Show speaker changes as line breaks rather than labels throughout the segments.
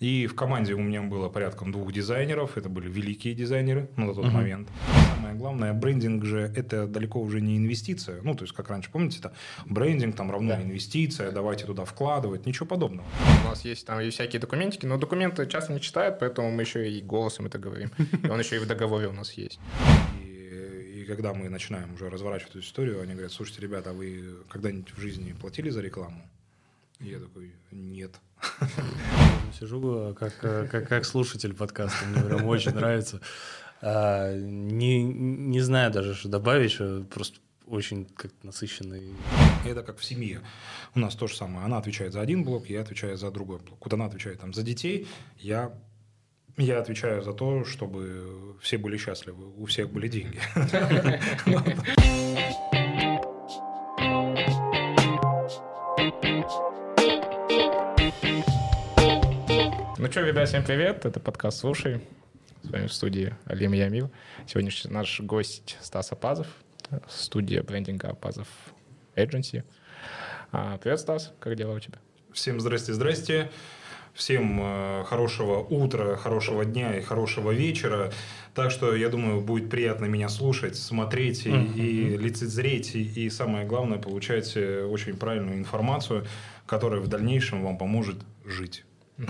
И в команде у меня было порядком двух дизайнеров. Это были великие дизайнеры на тот uh-huh. момент. Самое главное, брендинг же это далеко уже не инвестиция. Ну, то есть, как раньше, помните, это брендинг там равно да. инвестиция, давайте туда вкладывать, ничего подобного.
У нас есть там и всякие документики, но документы часто не читают, поэтому мы еще и голосом это говорим. И он еще и в договоре у нас есть.
И когда мы начинаем уже разворачивать эту историю, они говорят, слушайте, ребята, а вы когда-нибудь в жизни платили за рекламу? И я такой, нет.
Сижу как, как, как слушатель подкаста, мне прям очень нравится. А, не, не знаю даже, что добавить, что просто очень как насыщенный.
Это как в семье. У нас то же самое. Она отвечает за один блок, я отвечаю за другой блок. Вот она отвечает там за детей, я я отвечаю за то, чтобы все были счастливы, у всех были деньги.
что, ребят, всем привет. Это подкаст «Слушай». С вами в студии Алим Ямил. Сегодня наш гость Стас Апазов, студия брендинга Апазов Agency. А, привет, Стас, как дела у тебя?
Всем здрасте, здрасте. Всем э, хорошего утра, хорошего дня и хорошего вечера. Так что, я думаю, будет приятно меня слушать, смотреть и, uh-huh. и лицезреть, и, и самое главное, получать э, очень правильную информацию, которая в дальнейшем вам поможет жить.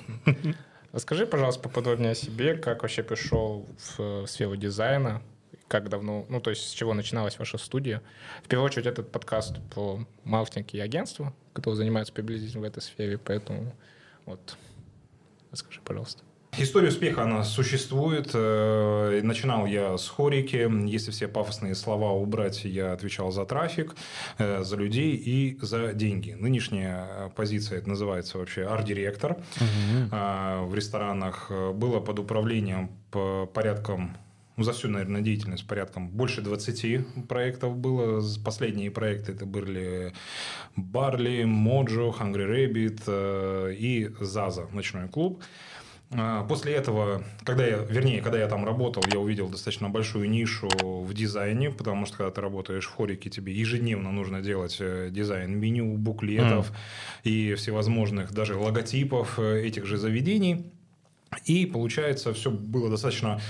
Расскажи, пожалуйста, поподробнее о себе, как вообще пришел в сферу дизайна, как давно, ну, то есть с чего начиналась ваша студия. В первую очередь, этот подкаст про маркетинг и агентство, которые занимаются приблизительно в этой сфере, поэтому вот расскажи, пожалуйста.
История успеха, она существует. Э, начинал я с хорики. Если все пафосные слова убрать, я отвечал за трафик, э, за людей и за деньги. Нынешняя позиция, это называется вообще арт-директор. Угу. В ресторанах было под управлением по порядком ну, за всю, наверное, деятельность порядком больше 20 проектов было. Последние проекты это были Барли, Моджо, Hungry Rabbit э, и Заза, ночной клуб. А, после этого, когда я, вернее, когда я там работал, я увидел достаточно большую нишу в дизайне, потому что когда ты работаешь в хорике, тебе ежедневно нужно делать э, дизайн меню, буклетов mm. и всевозможных даже логотипов э, этих же заведений. И получается, все было достаточно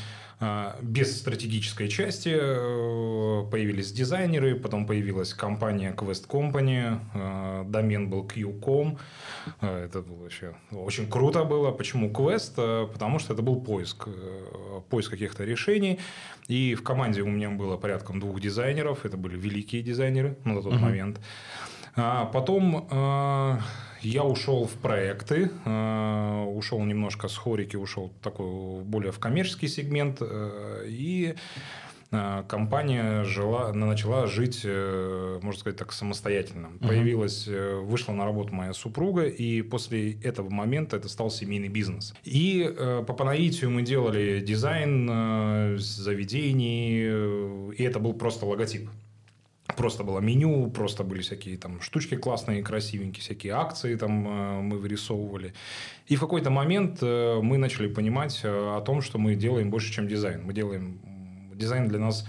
без стратегической части э, появились дизайнеры, потом появилась компания Quest Company, э, домен был Q.com. Э, это было вообще очень круто было. Почему Quest? Потому что это был поиск, поиск каких-то решений. И в команде у меня было порядком двух дизайнеров. Это были великие дизайнеры на тот uh-huh. момент. А потом я ушел в проекты, э, ушел немножко с хорики, ушел такой более в коммерческий сегмент. Э, и э, компания жила, начала жить, можно сказать так, самостоятельно. Uh-huh. Появилась, вышла на работу моя супруга, и после этого момента это стал семейный бизнес. И по, по наитию мы делали дизайн заведений, и это был просто логотип просто было меню, просто были всякие там штучки классные, красивенькие, всякие акции там э, мы вырисовывали. И в какой-то момент э, мы начали понимать э, о том, что мы делаем больше, чем дизайн. Мы делаем дизайн для нас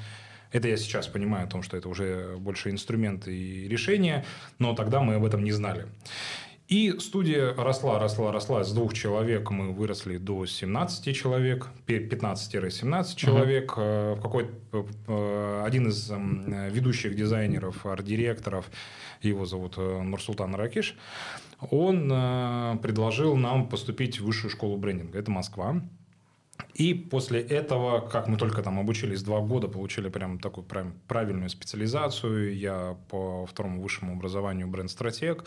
это я сейчас понимаю о том, что это уже больше инструменты и решения, но тогда мы об этом не знали. И студия росла, росла, росла. С двух человек мы выросли до 17 человек, 15-17 человек. Uh-huh. В какой э, один из эм, ведущих дизайнеров, арт-директоров, его зовут Нурсултан Ракиш, он предложил нам поступить в высшую школу брендинга. Это Москва. И после этого, как мы только там обучились два года, получили прям такую прям правильную специализацию. Я по второму высшему образованию бренд-стратег.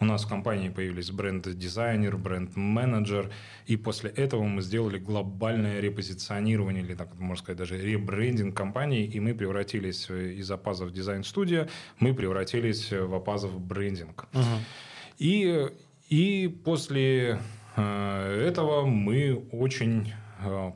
У нас в компании появились бренд-дизайнер, бренд-менеджер. И после этого мы сделали глобальное репозиционирование, или так можно сказать, даже ребрендинг компании. И мы превратились из Апазов дизайн-студия, мы превратились в Апазов брендинг. Угу. И, и после э, этого мы очень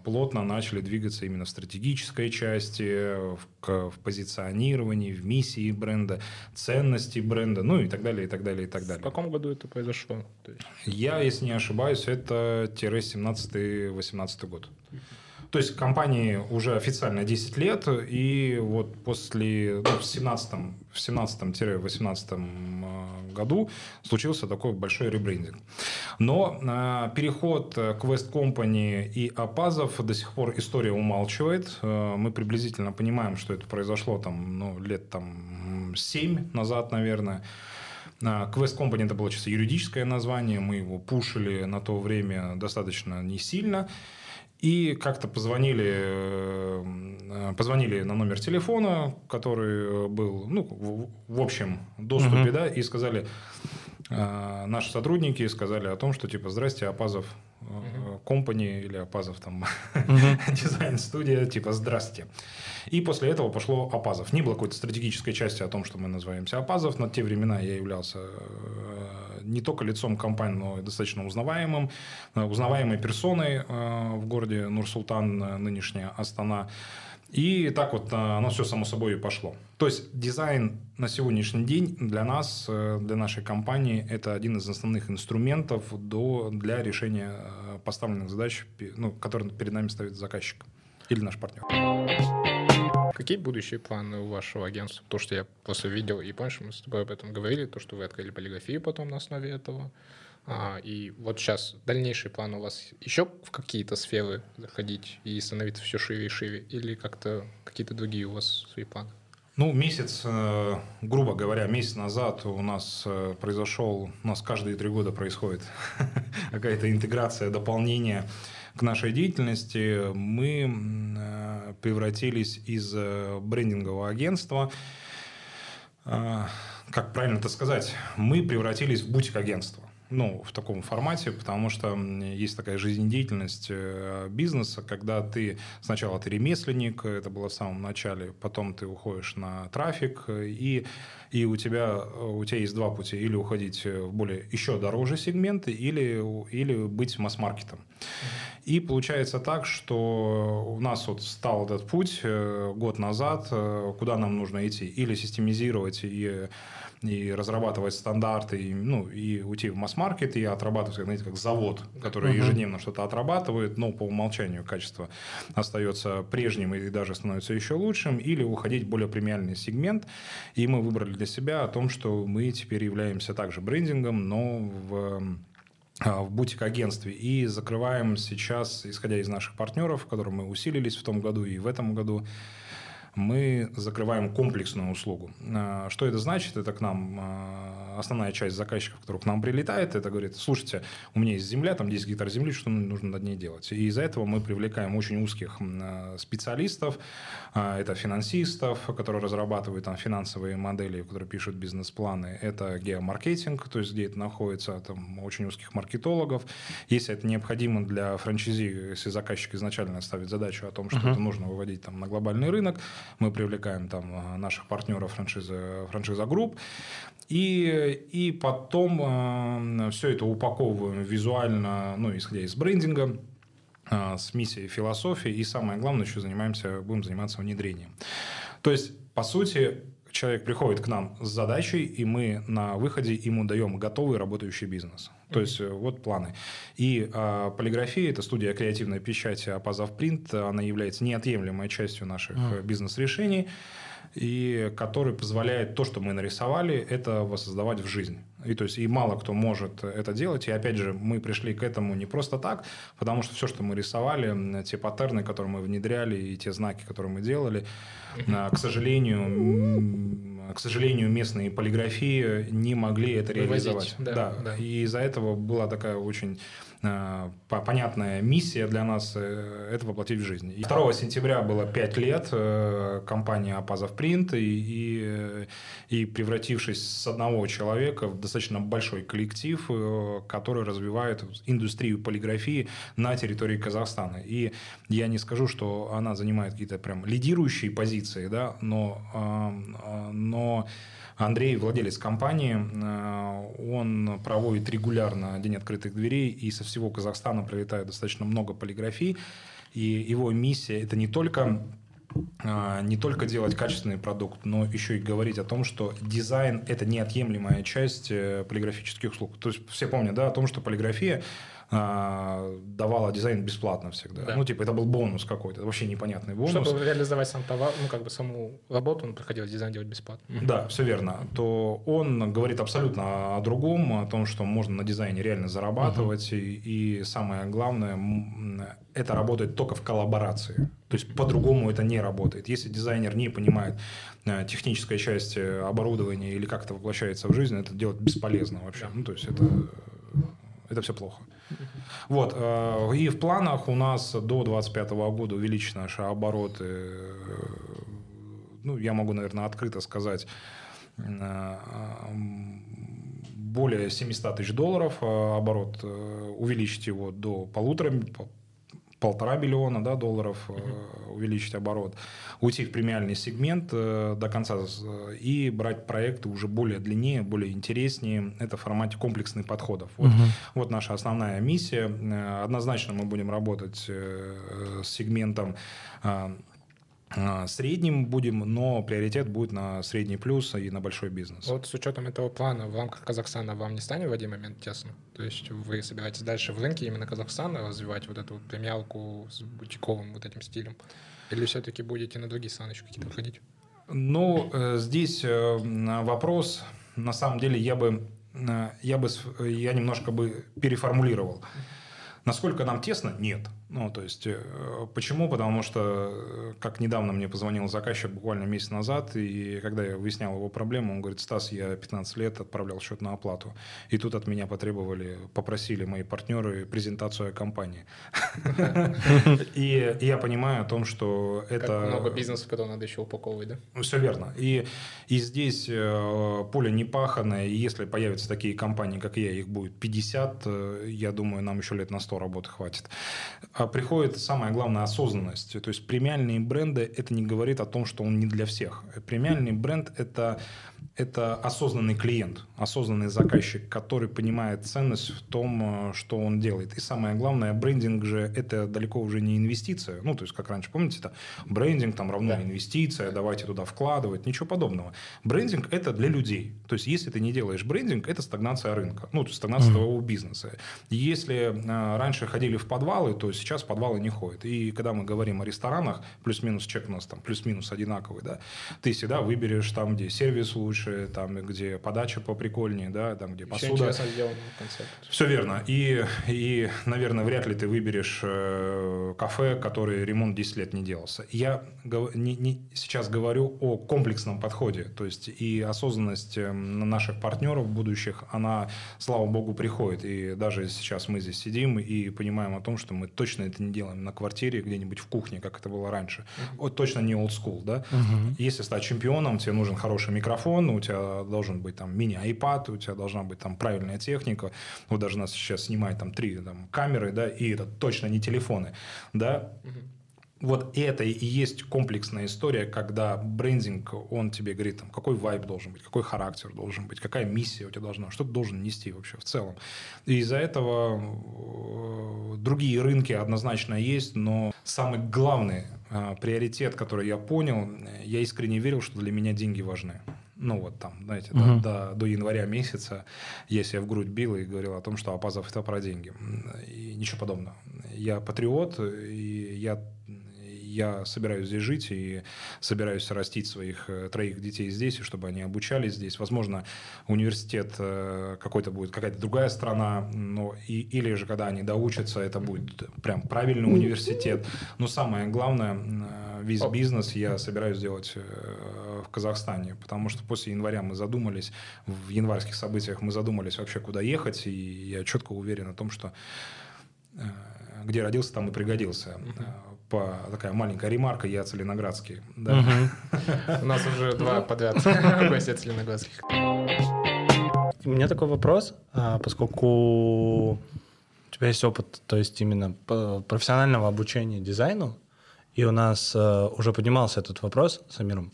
плотно начали двигаться именно в стратегической части, в, в позиционировании, в миссии бренда, ценности бренда, ну и так далее, и так далее, и так далее.
В каком году это произошло?
Я, если не ошибаюсь, это 17-18 год. То есть компании уже официально 10 лет, и вот после, ну, в 17 в 17-18 году случился такой большой ребрендинг. Но э, переход к West Company и Апазов до сих пор история умалчивает. Э, мы приблизительно понимаем, что это произошло там, ну, лет там 7 назад, наверное. Quest Company это было чисто юридическое название, мы его пушили на то время достаточно не сильно. И как-то позвонили, э, позвонили на номер телефона, который был ну, в, общем доступе, uh-huh. да, и сказали, э, наши сотрудники сказали о том, что типа, здрасте, Апазов компании или Апазов там дизайн-студия, типа «Здрасте». И после этого пошло Апазов. Не было какой-то стратегической части о том, что мы называемся Апазов. На те времена я являлся э, не только лицом компании, но и достаточно узнаваемым, э, узнаваемой персоной э, в городе Нур-Султан, нынешняя Астана. И так вот оно все само собой и пошло. То есть дизайн на сегодняшний день для нас, для нашей компании, это один из основных инструментов до, для решения поставленных задач, ну, которые перед нами ставит заказчик или наш партнер.
Какие будущие планы у вашего агентства? То, что я после видел и помнишь, мы с тобой об этом говорили, то, что вы открыли полиграфию потом на основе этого. А, и вот сейчас дальнейшие планы у вас еще в какие-то сферы заходить и становиться все шире и шире? Или как-то какие-то другие у вас свои планы?
Ну, месяц, э, грубо говоря, месяц назад у нас э, произошел, у нас каждые три года происходит какая-то интеграция, дополнение к нашей деятельности. Мы э, превратились из брендингового агентства, как правильно это сказать, мы превратились в бутик-агентство ну, в таком формате, потому что есть такая жизнедеятельность э, бизнеса, когда ты сначала ты ремесленник, это было в самом начале, потом ты уходишь на трафик, и, и у, тебя, у тебя есть два пути, или уходить в более еще дороже сегменты, или, или быть масс-маркетом. И получается так, что у нас вот стал этот путь э, год назад, э, куда нам нужно идти, или системизировать и и разрабатывать стандарты, и, ну, и уйти в масс-маркет, и отрабатывать, знаете, как завод, который uh-huh. ежедневно что-то отрабатывает, но по умолчанию качество остается прежним и даже становится еще лучшим, или уходить в более премиальный сегмент. И мы выбрали для себя о том, что мы теперь являемся также брендингом, но в а, в бутик-агентстве и закрываем сейчас, исходя из наших партнеров, которые мы усилились в том году и в этом году, мы закрываем комплексную услугу. А, что это значит? Это к нам а, основная часть заказчиков, которые к нам прилетает, это говорит, слушайте, у меня есть земля, там 10 гектар земли, что нужно над ней делать? И из-за этого мы привлекаем очень узких а, специалистов, это финансистов, которые разрабатывают там финансовые модели, которые пишут бизнес-планы, это геомаркетинг, то есть где это находится, там очень узких маркетологов. Если это необходимо для франчайзи, если заказчик изначально ставит задачу о том, что uh-huh. это нужно выводить там на глобальный рынок, мы привлекаем там э, наших партнеров франшизы, франшиза групп. И, и потом э, все это упаковываем визуально, ну, исходя из брендинга, э, с миссией философии. И самое главное, еще занимаемся, будем заниматься внедрением. То есть, по сути, человек приходит к нам с задачей, и мы на выходе ему даем готовый работающий бизнес. То есть э, вот планы. И а, полиграфия – это студия креативной печати Апазов Принт. Она является неотъемлемой частью наших mm. бизнес-решений, и который позволяет то, что мы нарисовали, это воссоздавать в жизнь. И то есть и мало кто может это делать. И опять же, мы пришли к этому не просто так, потому что все, что мы рисовали, те паттерны, которые мы внедряли, и те знаки, которые мы делали, mm-hmm. к сожалению, к сожалению, местные полиграфии не могли это реализовать. да, да. да. И из-за этого была такая очень понятная миссия для нас э, – это воплотить в жизнь. 2 сентября было 5 лет э, компании Апазов Принт, и, и, и превратившись с одного человека в достаточно большой коллектив, который развивает индустрию полиграфии на территории Казахстана. И я не скажу, что она занимает какие-то прям лидирующие позиции, да, но, но Андрей, владелец компании, э, он проводит регулярно День открытых дверей, и со всего Казахстана прилетает достаточно много полиграфий. И его миссия – это не только э, не только делать качественный продукт, но еще и говорить о том, что дизайн – это неотъемлемая часть э, полиграфических услуг. То есть все помнят да, о том, что полиграфия давала дизайн бесплатно всегда.
Да.
Ну, типа, это был бонус какой-то, вообще непонятный бонус.
Чтобы реализовать сам товар, ну, как бы саму работу, он приходилось дизайн делать бесплатно.
Да, все верно. То он говорит абсолютно о другом, о том, что можно на дизайне реально зарабатывать. И, и самое главное, это работает только в коллаборации. То есть по-другому это не работает. Если дизайнер не понимает э, технической части оборудования или как это воплощается в жизнь, это делать бесполезно вообще. Ну, то есть это, это все плохо. Вот. э, И в планах у нас до 2025 года увеличить наши обороты. э, Ну, я могу, наверное, открыто сказать, э, более 700 тысяч долларов оборот, увеличить его до полутора, по- полтора миллиона да, долларов, э, увеличить оборот, уйти в премиальный сегмент э, до конца э, и брать проекты уже более длиннее, более интереснее. Это в формате комплексных подходов. Вот, вот наша основная миссия. Э, Однозначно мы будем работать с сегментом средним будем, но приоритет будет на средний плюс и на большой бизнес.
Вот с учетом этого плана в рамках Казахстана вам не станет в один момент тесно? То есть вы собираетесь дальше в рынке именно Казахстана развивать вот эту вот премиалку с бутиковым вот этим стилем? Или все-таки будете на другие страны еще какие-то выходить?
Ну, э, здесь э, вопрос, на самом деле, я бы, э, я бы, я немножко бы переформулировал. Насколько нам тесно? Нет. Ну, то есть, э, почему? Потому что, э, как недавно мне позвонил заказчик, буквально месяц назад, и когда я выяснял его проблему, он говорит, Стас, я 15 лет отправлял счет на оплату. И тут от меня потребовали, попросили мои партнеры презентацию о компании. И я понимаю о том, что это...
Много бизнесов, которые надо еще упаковывать, да?
Ну, Все верно. И, здесь э, поле не паханое, и если появятся такие компании, как я, их будет 50, э, я думаю, нам еще лет на 100 работы хватит. А приходит самое главное осознанность. То есть премиальные бренды, это не говорит о том, что он не для всех. Премиальный бренд – это это осознанный клиент, осознанный заказчик, который понимает ценность в том, э, что он делает. И самое главное, брендинг же это далеко уже не инвестиция. Ну, то есть, как раньше, помните, это брендинг там равно
Да.
инвестиция, давайте туда вкладывать, ничего подобного. Брендинг это для людей. То есть, если ты не делаешь брендинг, это стагнация рынка, ну, то есть стагнация твоего бизнеса. Если э, раньше ходили в подвалы, то сейчас подвалы не ходят. И когда мы говорим о ресторанах, плюс-минус чек у нас там плюс-минус одинаковый, да, ты всегда выберешь там, где сервис лучше, там, где подача поприкольнее, да, там, где
Еще
посуда.
сделан концепт.
Все верно. И, и, наверное, вряд ли ты выберешь э, кафе, который ремонт 10 лет не делался. Я гов- не- не- сейчас говорю о комплексном подходе. То есть и осознанность э, наших партнеров будущих, она, слава богу, приходит. И даже сейчас мы здесь сидим и понимаем о том, что мы точно это не делаем на квартире, где-нибудь в кухне, как это было раньше. Вот точно не old school, да? Если стать чемпионом, тебе нужен хороший микрофон, у тебя должен быть там мини-айпад, у тебя должна быть там правильная техника. Вот даже нас сейчас снимает там три там, камеры, да, и это точно не телефоны, да. Вот это и есть комплексная история, когда брендинг, он тебе говорит, там, какой вайб должен быть, какой характер должен быть, какая миссия у тебя должна, что ты должен нести вообще в целом. И из-за этого э, другие рынки однозначно есть, но самый главный э, приоритет, который я понял, э, я искренне верил, что для меня деньги важны. Ну вот там, знаете, до-
Мгм.
до, до января месяца я себя в грудь бил и говорил о том, что Апазов это про деньги. И ничего подобного. Я патриот, и я я собираюсь здесь жить и собираюсь растить своих э, троих детей здесь, и чтобы они обучались здесь. Возможно, университет э, какой-то будет, какая-то другая страна, но и, или же когда они доучатся, это будет прям правильный университет. Но самое главное, э, весь бизнес я собираюсь делать э, в Казахстане, потому что после января мы задумались, в январских событиях мы задумались вообще, куда ехать, и я четко уверен о том, что где родился, там и пригодился. По, такая маленькая ремарка, я целиноградский. Да.
У нас уже два подряд гостя целиноградских.
У меня такой вопрос, а, поскольку у тебя есть опыт, то есть именно профессионального обучения дизайну, и у нас э, уже поднимался этот вопрос с Амиром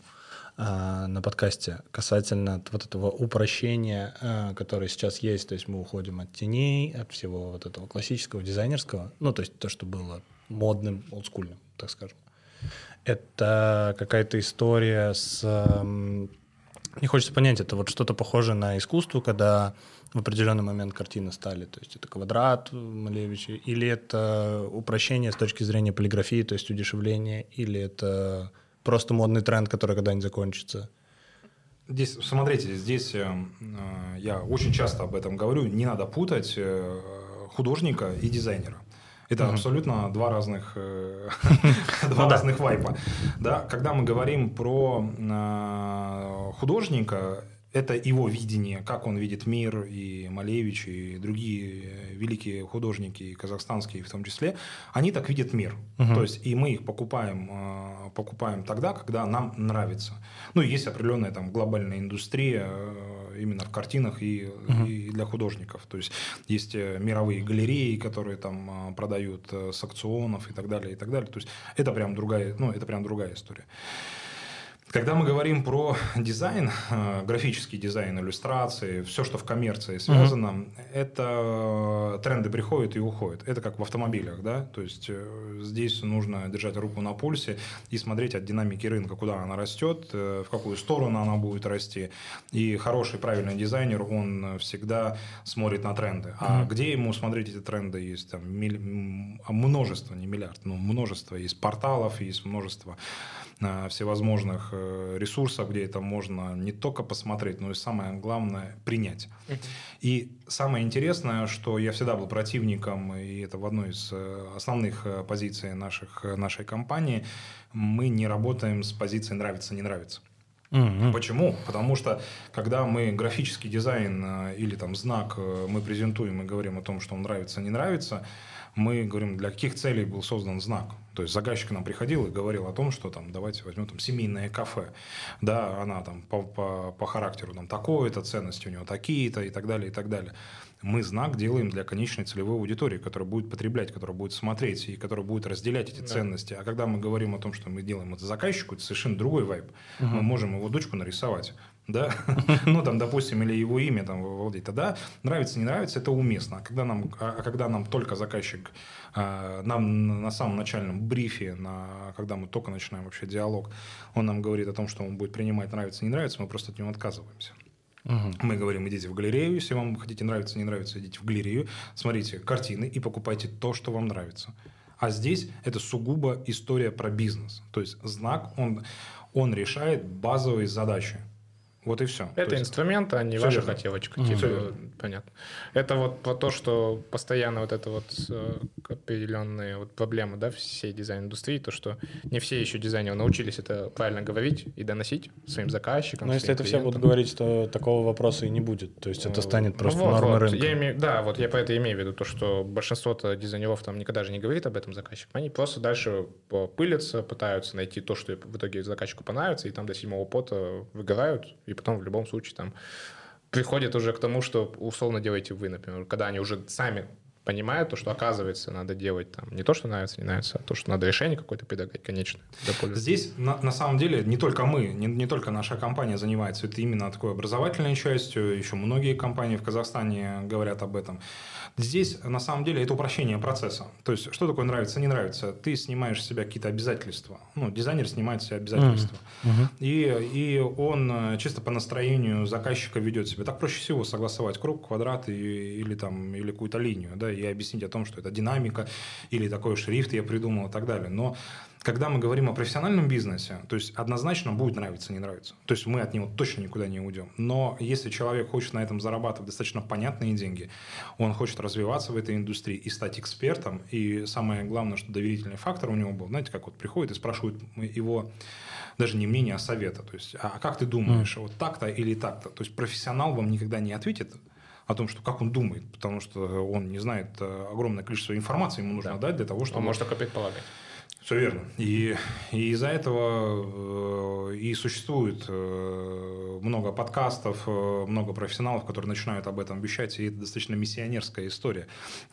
а, на подкасте касательно вот этого упрощения, а, которое сейчас есть, то есть мы уходим от теней, от всего вот этого классического дизайнерского, ну то есть то, что было модным, олдскульным, так скажем. Это какая-то история с эм, Мне хочется понять, это вот что-то похожее на искусство, когда в определенный момент картины стали, то есть это квадрат Малевича, или это упрощение с точки зрения полиграфии, то есть удешевление, или это просто модный тренд, который когда-нибудь закончится?
Здесь, смотрите, здесь э, э, я очень часто об этом говорю, не надо путать э, художника и дизайнера. Это угу. абсолютно два разных, э, два ну, разных вайпа. Да, когда мы говорим про э, художника, это его видение, как он видит мир, и Малевич, и другие великие художники, казахстанские в том числе, они так видят мир. Угу. То есть, и мы их покупаем, э, покупаем тогда, когда нам нравится. Ну, есть определенная там глобальная индустрия э, именно в картинах и, угу. и для художников. То есть, есть э, мировые галереи, которые там продают с акционов и так далее, и так далее. То есть, это прям другая, ну, это прям другая история. Когда мы говорим про дизайн, э, графический дизайн, иллюстрации, все, что в коммерции связано, mm-hmm. это тренды приходят и уходят. Это как в автомобилях, да, то есть э, здесь нужно держать руку на пульсе и смотреть от динамики рынка, куда она растет, э, в какую сторону она будет расти. И хороший, правильный дизайнер, он всегда смотрит на тренды. А mm-hmm. где ему смотреть эти тренды? Есть там милли... множество, не миллиард, но множество. Есть порталов, есть множество всевозможных э, ресурсов, где это можно не только посмотреть, но и самое главное принять. И самое интересное, что я всегда был противником, и это в одной из э, основных э, позиций наших, нашей компании, мы не работаем с позицией нравится, не нравится. Почему? Потому что когда мы графический дизайн или там знак мы презентуем и говорим о том, что он нравится, не нравится, мы говорим, для каких целей был создан знак. То есть заказчик к нам приходил и говорил о том, что там давайте возьмем там семейное кафе, да, она там по, по, по характеру там такое-то, ценности у него такие-то и так далее, и так далее. Мы знак делаем для конечной целевой аудитории, которая будет потреблять, которая будет смотреть и которая будет разделять эти да. ценности. А когда мы говорим о том, что мы делаем это заказчику, это совершенно другой вайб. Угу. Мы можем его дочку нарисовать да, ну там, допустим, или его имя там владеть, тогда нравится, не нравится, это уместно. А когда нам, а, а когда нам только заказчик, а, нам на самом начальном брифе, на, когда мы только начинаем вообще диалог, он нам говорит о том, что он будет принимать, нравится, не нравится, мы просто от него отказываемся. Угу. Мы говорим, идите в галерею, если вам хотите нравится, не нравится, идите в галерею, смотрите картины и покупайте то, что вам нравится. А здесь это сугубо история про бизнес. То есть знак, он, он решает базовые задачи. Вот и все.
Это есть... инструмент, а не ваша верно. хотелочка. Mm-hmm. Типа, понятно. Это вот про то, что постоянно вот это вот э, определенные вот проблемы, да, всей дизайн-индустрии, то, что не все еще дизайнеры научились это правильно говорить и доносить своим заказчикам.
Но если это все будут говорить, то такого вопроса и не будет. То есть это станет ну, просто ну, вот, нормой вот. рынка.
Я имею, да, вот я по это имею в виду, то, что большинство-то дизайнеров там никогда же не говорит об этом заказчикам. Они просто дальше пылятся, пытаются найти то, что в итоге заказчику понравится, и там до седьмого пота выгорают, и потом в любом случае там приходит уже к тому, что условно делаете вы, например, когда они уже сами понимают то, что оказывается надо делать там не то, что нравится, не нравится, а то, что надо решение какое-то предлагать, конечно.
Здесь на, на самом деле не только мы, не, не только наша компания занимается это именно такой образовательной частью, еще многие компании в Казахстане говорят об этом. Здесь, на самом деле, это упрощение процесса. То есть, что такое нравится, не нравится? Ты снимаешь с себя какие-то обязательства. Ну, дизайнер снимает с себя обязательства. Uh-huh. И, и он э, чисто по настроению заказчика ведет себя. Так проще всего согласовать круг, квадрат и, или, там, или какую-то линию, да, и объяснить о том, что это динамика, или такой шрифт я придумал и так далее. Но когда мы говорим о профессиональном бизнесе, то есть однозначно будет нравиться, не нравится. То есть мы от него точно никуда не уйдем. Но если человек хочет на этом зарабатывать достаточно понятные деньги, он хочет развиваться в этой индустрии и стать экспертом, и самое главное, что доверительный фактор у него был, знаете, как вот приходит и спрашивают его даже не мнение, а совета. То есть, а как ты думаешь, mm. вот так-то или так-то? То есть профессионал вам никогда не ответит о том, что как он думает, потому что он не знает э, огромное количество информации, ему нужно да. дать для того, чтобы...
Он может только предполагать.
Все верно. И, и из-за этого э, и существует э, много подкастов, э, много профессионалов, которые начинают об этом вещать, и это достаточно миссионерская история.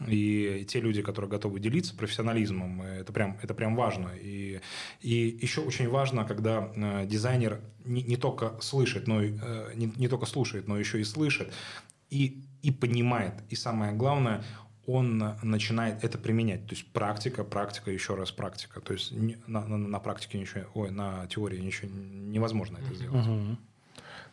И те люди, которые готовы делиться профессионализмом, это прям, это прям важно. И, и еще очень важно, когда дизайнер не, не только слышит, но и, не, не только слушает, но еще и слышит, и, и понимает. И самое главное, он начинает это применять. То есть практика, практика, еще раз практика. То есть на, на, на практике ничего, ой, на теории ничего невозможно это сделать. Угу.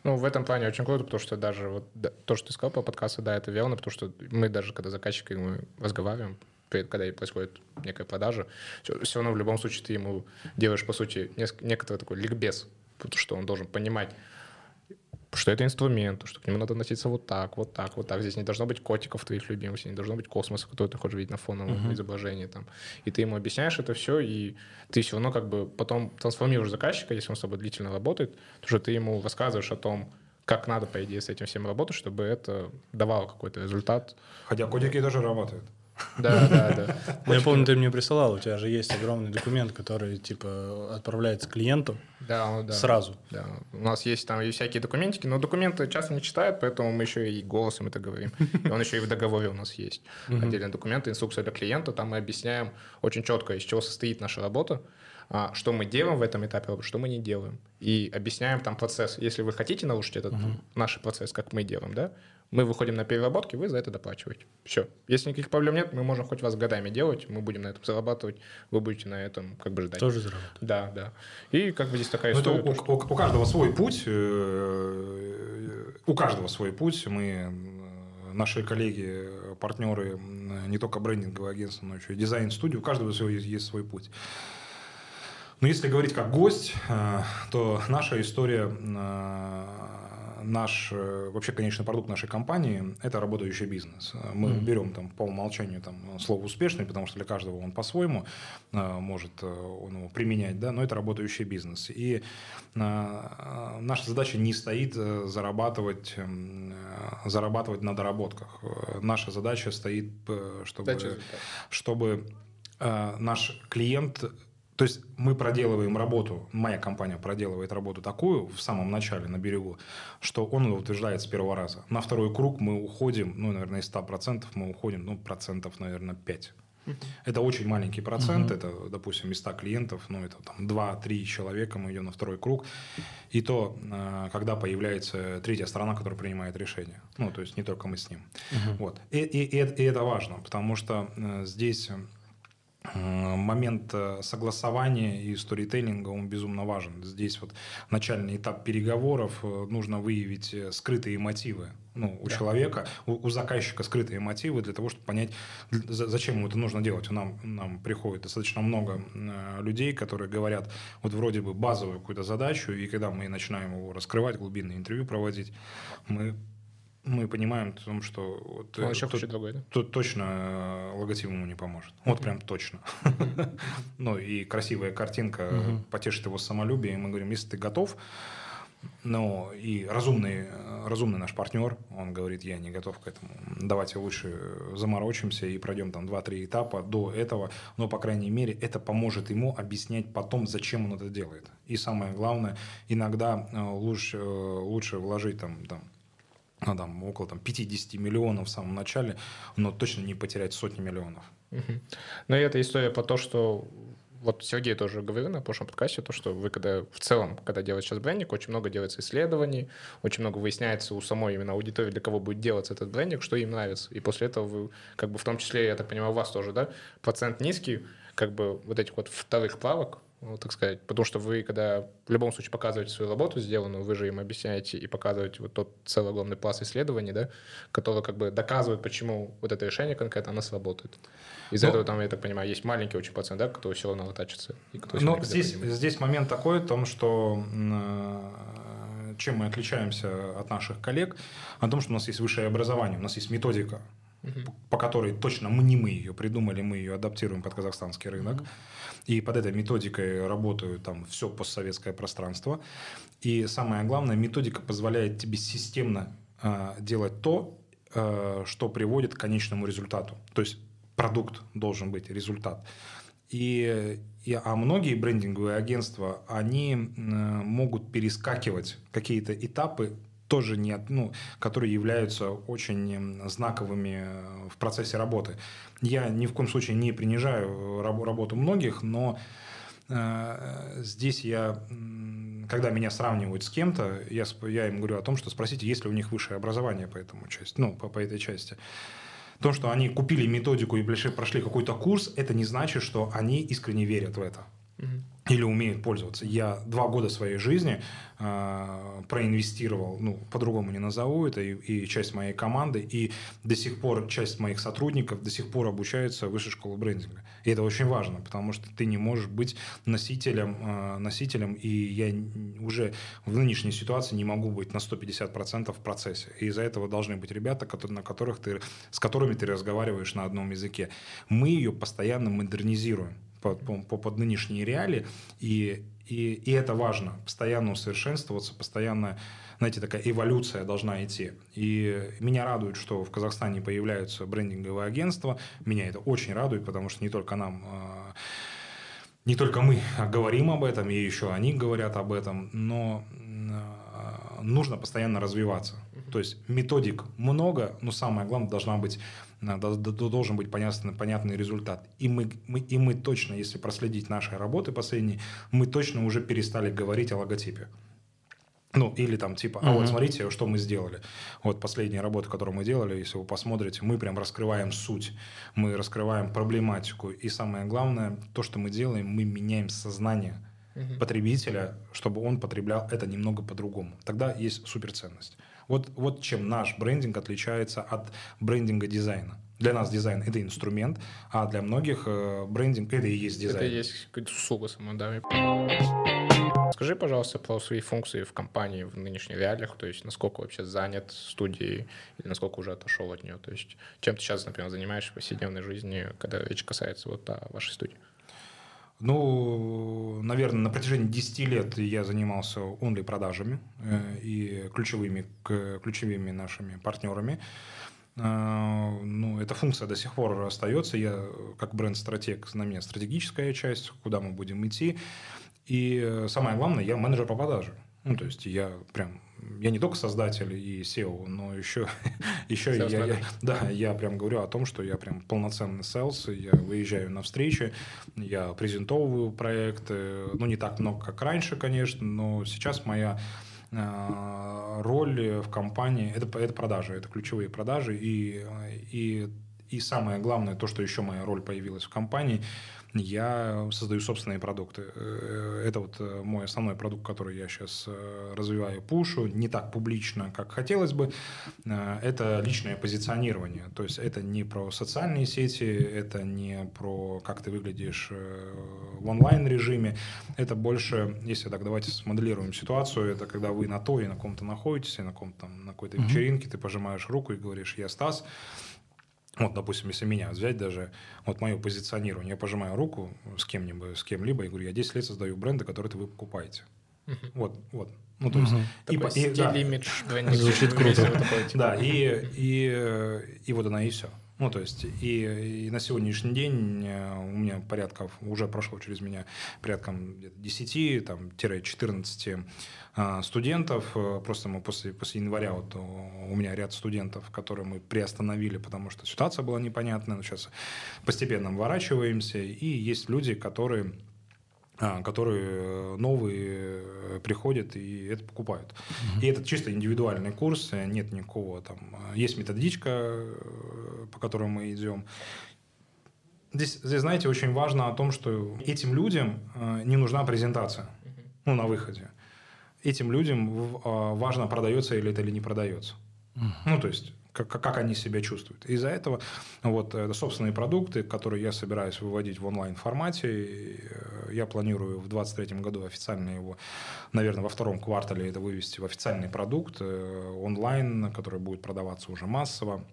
Ну, в этом плане очень круто, потому что даже вот да, то, что ты сказал по подкасту, да, это верно, потому что мы даже, когда с заказчиком разговариваем, когда происходит некая продажа, все, все равно в любом случае ты ему делаешь, по сути, некоторый такой ликбез, потому что он должен понимать, что это инструмент, что к нему надо относиться вот так, вот так, вот так. Здесь не должно быть котиков твоих любимых, здесь не должно быть космоса, который ты хочешь видеть на фоновом uh-huh. изображении. Там. И ты ему объясняешь это все, и ты все равно как бы потом трансформируешь заказчика, если он с тобой длительно работает, то что ты ему рассказываешь о том, как надо, по идее, с этим всем работать, чтобы это давало какой-то результат.
Хотя котики тоже работают.
Да, да, да.
Ну, я помню, ты мне присылал, у тебя же есть огромный документ, который, типа, отправляется клиенту
да, да,
сразу.
Да, у нас есть там и всякие документики, но документы часто не читают, поэтому мы еще и голосом это говорим. И он еще и в договоре у нас есть. Отдельные документы, инструкция для клиента, там мы объясняем очень четко, из чего состоит наша работа, а, что мы делаем в этом этапе, что мы не делаем. И объясняем там процесс. Если вы хотите нарушить этот наш процесс, как мы делаем, да, мы выходим на переработки, вы за это доплачиваете. Все. Если никаких проблем нет, мы можем хоть вас годами делать, мы будем на этом зарабатывать, вы будете на этом как бы ждать.
Тоже зарабатывать.
Да, да. И как бы здесь такая Но история.
Это у, у, у каждого свой путь. Э, у каждого свой путь. Мы наши коллеги, партнеры, не только брендинговые агентства, но еще и дизайн-студии, у каждого есть, есть свой путь. Но если говорить как гость, э, то наша история э, наш э, вообще конечный продукт нашей компании – это работающий бизнес. Мы mm-hmm. берем там по умолчанию там слово успешный, потому что для каждого он по-своему э, может э, он его применять, да, но это работающий бизнес. И наша задача не стоит зарабатывать, зарабатывать на доработках. Наша задача стоит, чтобы, чтобы наш клиент то есть мы проделываем работу, моя компания проделывает работу такую в самом начале на берегу, что он утверждает с первого раза. На второй круг мы уходим, ну, наверное, из 100% мы уходим, ну, процентов, наверное, 5. Это очень маленький процент, uh-huh. это, допустим, из 100 клиентов, ну, это там 2-3 человека, мы идем на второй круг. И то, э, когда появляется третья сторона, которая принимает решение. Ну, то есть не только мы с ним. Uh-huh. Вот. И, и, и, и это важно, потому что э, здесь момент э, согласования и сторителлинга, он безумно важен. Здесь вот начальный этап переговоров, э, нужно выявить скрытые мотивы ну, у да. человека, у, у заказчика скрытые мотивы для того, чтобы понять, зачем ему это нужно делать. Нам, нам приходит достаточно много людей, которые говорят вот вроде бы базовую какую-то задачу, и когда мы начинаем его раскрывать, глубинные интервью проводить, мы мы понимаем, о том, что вот,
Он еще хочет другой, да?
Тут точно э, логотип ему не поможет. Вот прям точно. Ну и красивая картинка потешит его самолюбие. И мы говорим, если ты готов, но и разумный, разумный наш партнер, он говорит, я не готов к этому. Давайте лучше заморочимся и пройдем там 2-3 этапа до этого. Но, по крайней мере, это поможет ему объяснять потом, зачем он это делает. И самое главное, иногда э, лучше, э, лучше вложить там, там ну, там, около там, 50 миллионов в самом начале, но точно не потерять сотни миллионов.
Ну и эта история по то, что вот Сергей тоже говорил на прошлом подкасте, то, что вы когда в целом, когда делаете сейчас брендинг, очень много делается исследований, очень много выясняется у самой именно аудитории, для кого будет делаться этот брендинг, что им нравится. И после этого вы, как бы в том числе, я так понимаю, у вас тоже, да, процент низкий, как бы вот этих вот вторых плавок, ну, так сказать. Потому что вы, когда в любом случае показываете свою работу сделанную, вы же им объясняете и показываете вот тот целый огромный пласт исследований, да, который как бы доказывает, почему вот это решение конкретно, оно сработает. Из-за ну, этого там, я так понимаю, есть маленький очень процент, да, кто все равно.
И кто Но здесь, здесь момент такой, в том, что э, чем мы отличаемся от наших коллег, о том, что у нас есть высшее образование, у нас есть методика, угу. по которой точно мы не мы ее придумали, мы ее адаптируем под казахстанский рынок. Угу. И под этой методикой работают там все постсоветское пространство. И самое главное, методика позволяет тебе системно э, делать то, э, что приводит к конечному результату. То есть продукт должен быть результат. И, и, а многие брендинговые агентства, они э, могут перескакивать какие-то этапы тоже не, ну, которые являются очень знаковыми э, в процессе работы. Я ни в коем случае не принижаю работу многих, но э, здесь я, когда меня сравнивают с кем-то, я, я им говорю о том, что спросите, есть ли у них высшее образование по этому части, ну, по, по этой части. То, что они купили методику и прошли какой-то курс, это не значит, что они искренне верят в это. Или умеют пользоваться. Я два года своей жизни э, проинвестировал, ну, по-другому не назову это, и, и часть моей команды, и до сих пор часть моих сотрудников до сих пор обучаются в высшей школе брендинга. И это очень важно, потому что ты не можешь быть носителем, э, носителем и я уже в нынешней ситуации не могу быть на 150% в процессе. И из-за этого должны быть ребята, которые, на которых ты, с которыми ты разговариваешь на одном языке. Мы ее постоянно модернизируем под, по, под нынешние реалии, и, и, и это важно, постоянно усовершенствоваться, постоянно, знаете, такая эволюция должна идти. И меня радует, что в Казахстане появляются брендинговые агентства, меня это очень радует, потому что не только нам а, не только мы говорим об этом, и еще они говорят об этом, но а, нужно постоянно развиваться. То есть методик много, но самое главное должна быть должен быть понятный, понятный результат. И мы, мы, и мы точно, если проследить наши работы последние, мы точно уже перестали говорить о логотипе. Ну, или там типа, а uh-huh. вот смотрите, что мы сделали. Вот последняя работа, которую мы делали, если вы посмотрите, мы прям раскрываем суть, мы раскрываем проблематику. И самое главное, то, что мы делаем, мы меняем сознание uh-huh. потребителя, чтобы он потреблял это немного по-другому. Тогда есть суперценность. Вот, вот чем наш брендинг отличается от брендинга дизайна. Для нас дизайн – это инструмент, а для многих э, брендинг – это и есть дизайн.
Это и есть какая-то услуга сама, да. Скажи, пожалуйста, про свои функции в компании в нынешних реалиях, то есть насколько вообще занят студией или насколько уже отошел от нее, то есть чем ты сейчас, например, занимаешься в повседневной жизни, когда речь касается вот о вашей студии?
Ну, наверное, на протяжении 10 лет я занимался онли продажами э, и ключевыми, ключевыми нашими партнерами. Э, ну, эта функция до сих пор остается. Я как бренд-стратег, на мне стратегическая часть, куда мы будем идти. И самое главное, я менеджер по продаже. Ну, то есть я прям я не только создатель и SEO, но еще, еще я, я, да, я прям говорю о том, что я прям полноценный селс, я выезжаю на встречи, я презентовываю проекты, ну, не так много, как раньше, конечно, но сейчас моя э, роль в компании это, это продажи, это ключевые продажи, и, и, и самое главное, то, что еще моя роль появилась в компании – я создаю собственные продукты. Э, это вот э, мой основной продукт, который я сейчас э, развиваю, пушу, не так публично, как хотелось бы. Это личное позиционирование. То есть это не про социальные сети, это не про как ты выглядишь в онлайн-режиме. Это больше, если так давайте смоделируем ситуацию, это когда вы на то и на ком-то находитесь, и на, ком-то, на какой-то вечеринке, ты пожимаешь руку и говоришь, я Стас, вот, допустим, если меня взять даже, вот мое позиционирование, я пожимаю руку с кем-нибудь, с кем-либо и говорю, я 10 лет создаю бренды, которые вы покупаете. Uh-huh. Вот, вот. Ну, то есть... Uh-huh.
И, Такой и, стиль, да. имидж,
Звучит круто.
Типа. Да, и, и, и вот она и все. Ну, то есть, и, и на сегодняшний день э, у меня порядков, уже прошло через меня порядком 10, там, 14 а, студентов. Э, просто мы после, после января, вот у меня ряд студентов, которые мы приостановили, потому что ситуация была непонятная, но сейчас постепенно выворачиваемся, и есть люди, которые которые новые э, приходят и это покупают. Mm-hmm. И это чисто индивидуальный курс, нет никакого там... Есть методичка, э, по которой мы идем. Здесь, здесь, знаете, очень важно о том, что этим людям э, не нужна презентация ну, на выходе. Этим людям важно, продается или это или не продается. Mm-hmm. Ну, то есть как, как они себя чувствуют. Из-за этого вот это собственные продукты, которые я собираюсь выводить в онлайн-формате, э, я планирую в 2023 году официально его, наверное, во втором квартале это вывести в официальный продукт э, онлайн, который будет продаваться уже массово.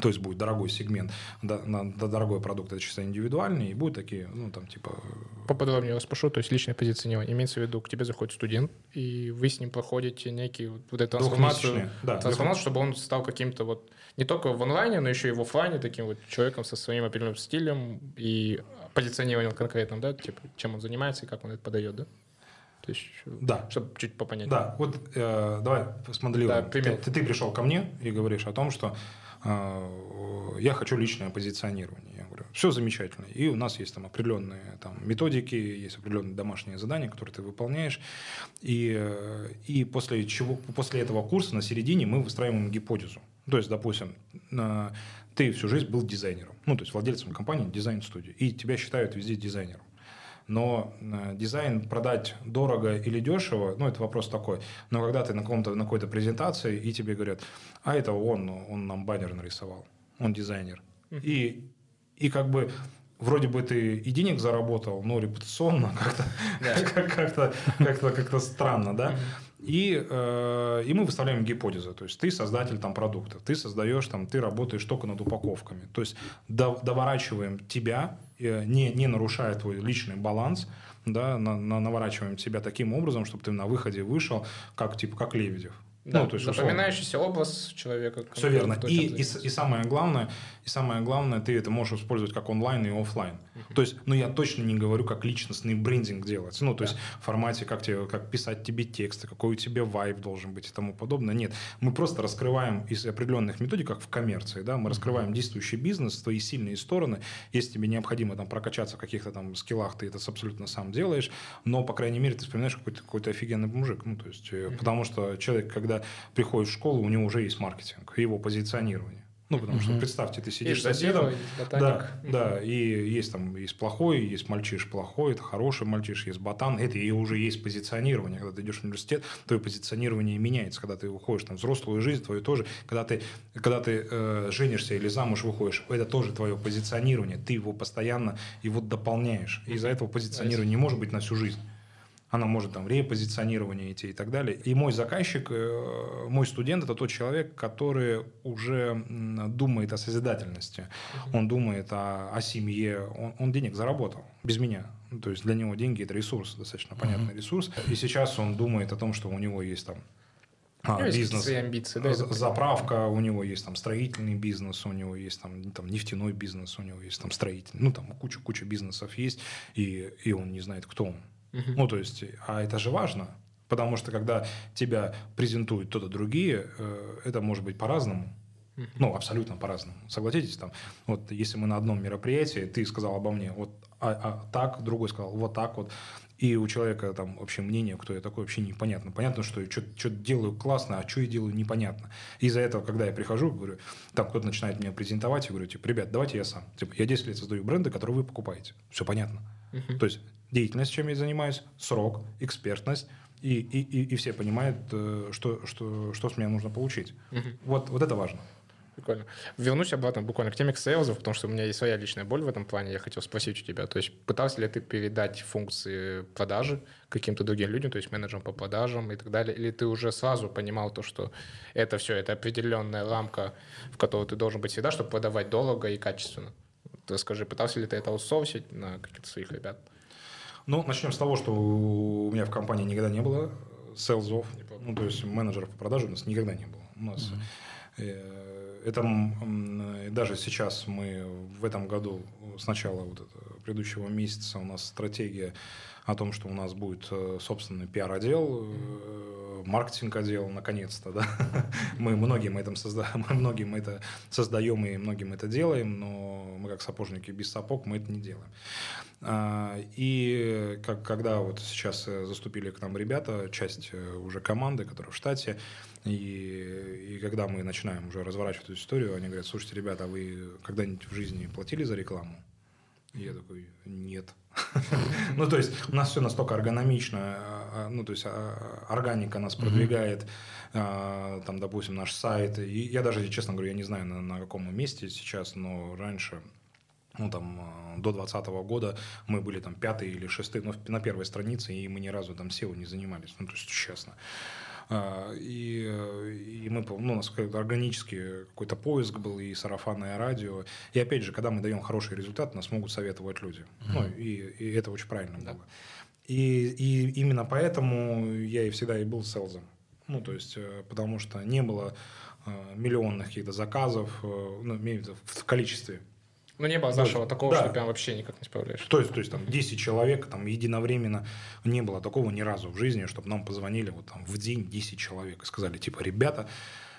То есть будет дорогой сегмент, да, на, да, дорогой продукт, это чисто индивидуальный, и будут такие, ну, там, типа...
Поподробнее вас спрошу, то есть личное позиционирование. Имеется в виду, к тебе заходит студент, и вы с ним проходите некий вот эту трансформацию, да, трансформацию, чтобы он стал каким-то вот не только в онлайне, но еще и в офлайне таким вот человеком со своим определенным стилем и позиционированием конкретным, да, типа, чем он занимается и как он это подает, да? То есть,
да.
чтобы чуть попонять.
Да, вот э, давай смоделируем. Да, ты, ты, ты пришел ко мне и говоришь о том, что я хочу личное позиционирование. Я говорю, все замечательно. И у нас есть там определенные там, методики, есть определенные домашние задания, которые ты выполняешь. И, и после, чего, после этого курса на середине мы выстраиваем гипотезу. То есть, допустим, ты всю жизнь был дизайнером, ну, то есть владельцем компании дизайн-студии, и тебя считают везде дизайнером. Но э, дизайн продать дорого или дешево, ну, это вопрос такой. Но когда ты на, каком-то, на какой-то презентации, и тебе говорят, а это он, он нам баннер нарисовал, он дизайнер. И, и как бы вроде бы ты и денег заработал, но репутационно как-то как-то как-то как-то странно, да? И, э, и мы выставляем гипотезы. То есть ты создатель там продукта, ты создаешь там, ты работаешь только над упаковками. То есть до, доворачиваем тебя, э, не, не нарушая твой личный баланс, да, на, на, наворачиваем тебя таким образом, чтобы ты на выходе вышел как типа как Лебедев.
Да, ну, то есть, запоминающийся условно. образ человека.
Все верно. И, и, и самое главное, и самое главное, ты это можешь использовать как онлайн и офлайн. Uh-huh. То есть, ну я точно не говорю, как личностный брендинг делать. Ну, то да. есть в формате, как, тебе, как писать тебе тексты, какой у тебя вайб должен быть и тому подобное. Нет, мы просто раскрываем из определенных методик, как в коммерции, да, мы uh-huh. раскрываем действующий бизнес, твои сильные стороны. Если тебе необходимо там прокачаться в каких-то там скиллах, ты это абсолютно сам делаешь, но, по крайней мере, ты вспоминаешь какой-то, какой-то офигенный мужик. Ну, то есть, uh-huh. потому что человек, когда когда приходит в школу, у него уже есть маркетинг, его позиционирование. Ну, потому угу. что представьте, ты сидишь с соседом. Да, да, и есть там есть плохой, есть мальчиш плохой, это хороший мальчиш, есть ботан. Это и уже есть позиционирование. Когда ты идешь в университет, твое позиционирование меняется. Когда ты уходишь там, в взрослую жизнь, твою тоже. Когда ты, когда ты э, женишься или замуж выходишь, это тоже твое позиционирование. Ты его постоянно его дополняешь. Из-за этого позиционирование не может быть на всю жизнь она может там репозиционирование идти и так далее. И мой заказчик, э, мой студент – это тот человек, который уже думает о созидательности, он думает о, о семье, он, он денег заработал без меня. Ну, то есть для него деньги – это ресурс, достаточно понятный ресурс. И сейчас он думает о том, что у него есть там а, бизнес, свои амбиции, да, заправка, у него есть там строительный бизнес, у него есть там, там нефтяной бизнес, у него есть там строительный, ну там куча-куча бизнесов есть, и, и он не знает, кто он. Угу. Ну, то есть, а это же важно. Потому что когда тебя презентуют кто-то другие, э, это может быть по-разному. Ну, абсолютно по-разному. Согласитесь, там, вот если мы на одном мероприятии, ты сказал обо мне вот а, а, так, другой сказал вот так вот, и у человека там вообще мнение, кто я такой, вообще непонятно. Понятно, что я что-то делаю классно, а что я делаю непонятно. Из-за этого, когда я прихожу, говорю, там кто-то начинает меня презентовать, я говорю, типа, ребят, давайте я сам. Типа, я 10 лет создаю бренды, которые вы покупаете. Все понятно. Uh-huh. То есть деятельность, чем я занимаюсь, срок, экспертность, и, и, и, и все понимают, э, что, что, что с меня нужно получить. Угу. Вот, вот это важно.
Прикольно. Вернусь обратно буквально к теме сейлзов, потому что у меня есть своя личная боль в этом плане. Я хотел спросить у тебя, то есть пытался ли ты передать функции продажи каким-то другим людям, то есть менеджерам по продажам и так далее, или ты уже сразу понимал то, что это все, это определенная рамка, в которой ты должен быть всегда, чтобы продавать дорого и качественно? Ты скажи, пытался ли ты это аутсорсить на каких-то своих ребят?
Ну, начнем с того, что у меня в компании никогда не было селзов, ну, то есть менеджеров по продаже у нас никогда не было. У нас mm-hmm. это даже сейчас мы в этом году с начала вот этого предыдущего месяца у нас стратегия о том, что у нас будет э, собственный пиар-отдел, э, маркетинг-отдел, наконец-то, да. Мы многим этом создаем, мы многим это создаем и многим это делаем, но мы как сапожники без сапог мы это не делаем. А, и как, когда вот сейчас э, заступили к нам ребята, часть уже команды, которая в штате, и, и когда мы начинаем уже разворачивать эту историю, они говорят, слушайте, ребята, а вы когда-нибудь в жизни платили за рекламу? И я такой, нет. Ну, то есть у нас все настолько эргономично, а, а, ну, то есть а, органика нас продвигает, там, допустим, наш сайт. И я даже, честно говорю, я не знаю, на, каком месте сейчас, но раньше ну, там, до 2020 года мы были там пятые или шестые, но на первой странице, и мы ни разу там SEO не занимались, ну, то есть, честно. А, и, и мы, ну, у нас какой-то органический какой-то поиск был, и сарафанное радио. И опять же, когда мы даем хороший результат, нас могут советовать люди. Mm-hmm. Ну, и, и это очень правильно да. было. И, и именно поэтому я и всегда и был селзом. Ну, то есть, э, потому что не было э, миллионных каких-то заказов, э, ну, в количестве
ну, не было нашего такого, да. что прям вообще никак не справляешь.
То есть, то есть там 10 человек там единовременно не было такого ни разу в жизни, чтобы нам позвонили вот там в день 10 человек и сказали, типа, ребята,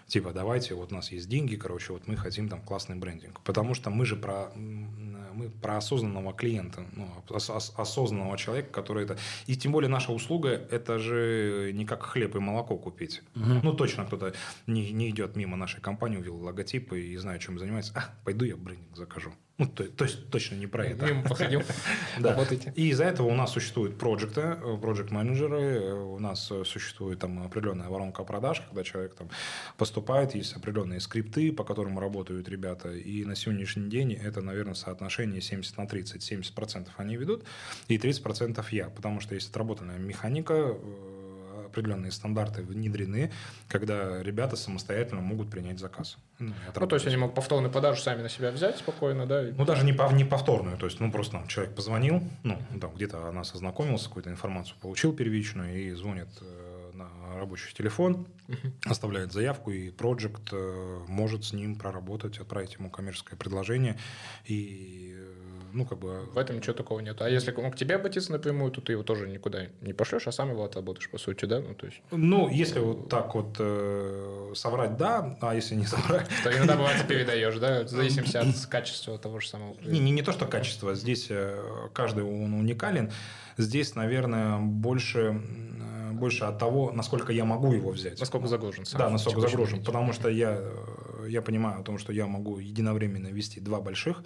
типа, давайте, вот у нас есть деньги, короче, вот мы хотим там классный брендинг. Потому что мы же про, мы про осознанного клиента, ну, ос- осознанного человека, который это... И тем более наша услуга, это же не как хлеб и молоко купить. Угу. Ну, точно кто-то не, не идет мимо нашей компании, увидел логотипы и знает, чем занимается. А, пойду я брендинг закажу. Ну, то, то есть точно не про это.
Мимо походил.
Да.
Работаете.
И из-за этого у нас существуют проекты, проект менеджеры у нас существует там определенная воронка продаж, когда человек там поступает, есть определенные скрипты, по которым работают ребята, и на сегодняшний день это, наверное, соотношение 70 на 30. 70% они ведут, и 30% я, потому что есть отработанная механика, э, определенные стандарты внедрены, когда ребята самостоятельно могут принять заказ.
Ну, ну то есть они могут повторную продажу сами на себя взять спокойно, да?
Ну, даже не, пов, не повторную, то есть, ну, просто нам человек позвонил, ну, там, где-то она ознакомился, какую-то информацию получил первичную и звонит э, на рабочий телефон, uh-huh. оставляет заявку, и проект э, может с ним проработать, отправить ему коммерческое предложение, и ну, как бы...
В этом ничего такого нет. А если он к тебе обратится напрямую, то ты его тоже никуда не пошлешь, а сам его отработаешь, по сути, да? Ну, то есть...
ну если вот так вот э, соврать, да, а если не соврать...
То иногда бывает ты передаешь, да, в зависимости от качества того же самого.
Не, не, не то, что качество, здесь э, каждый он уникален. Здесь, наверное, больше э, больше от того, насколько я могу его взять.
Насколько загружен сам.
Да, насколько загружен. Потому что я, э, я понимаю о том, что я могу единовременно вести два больших,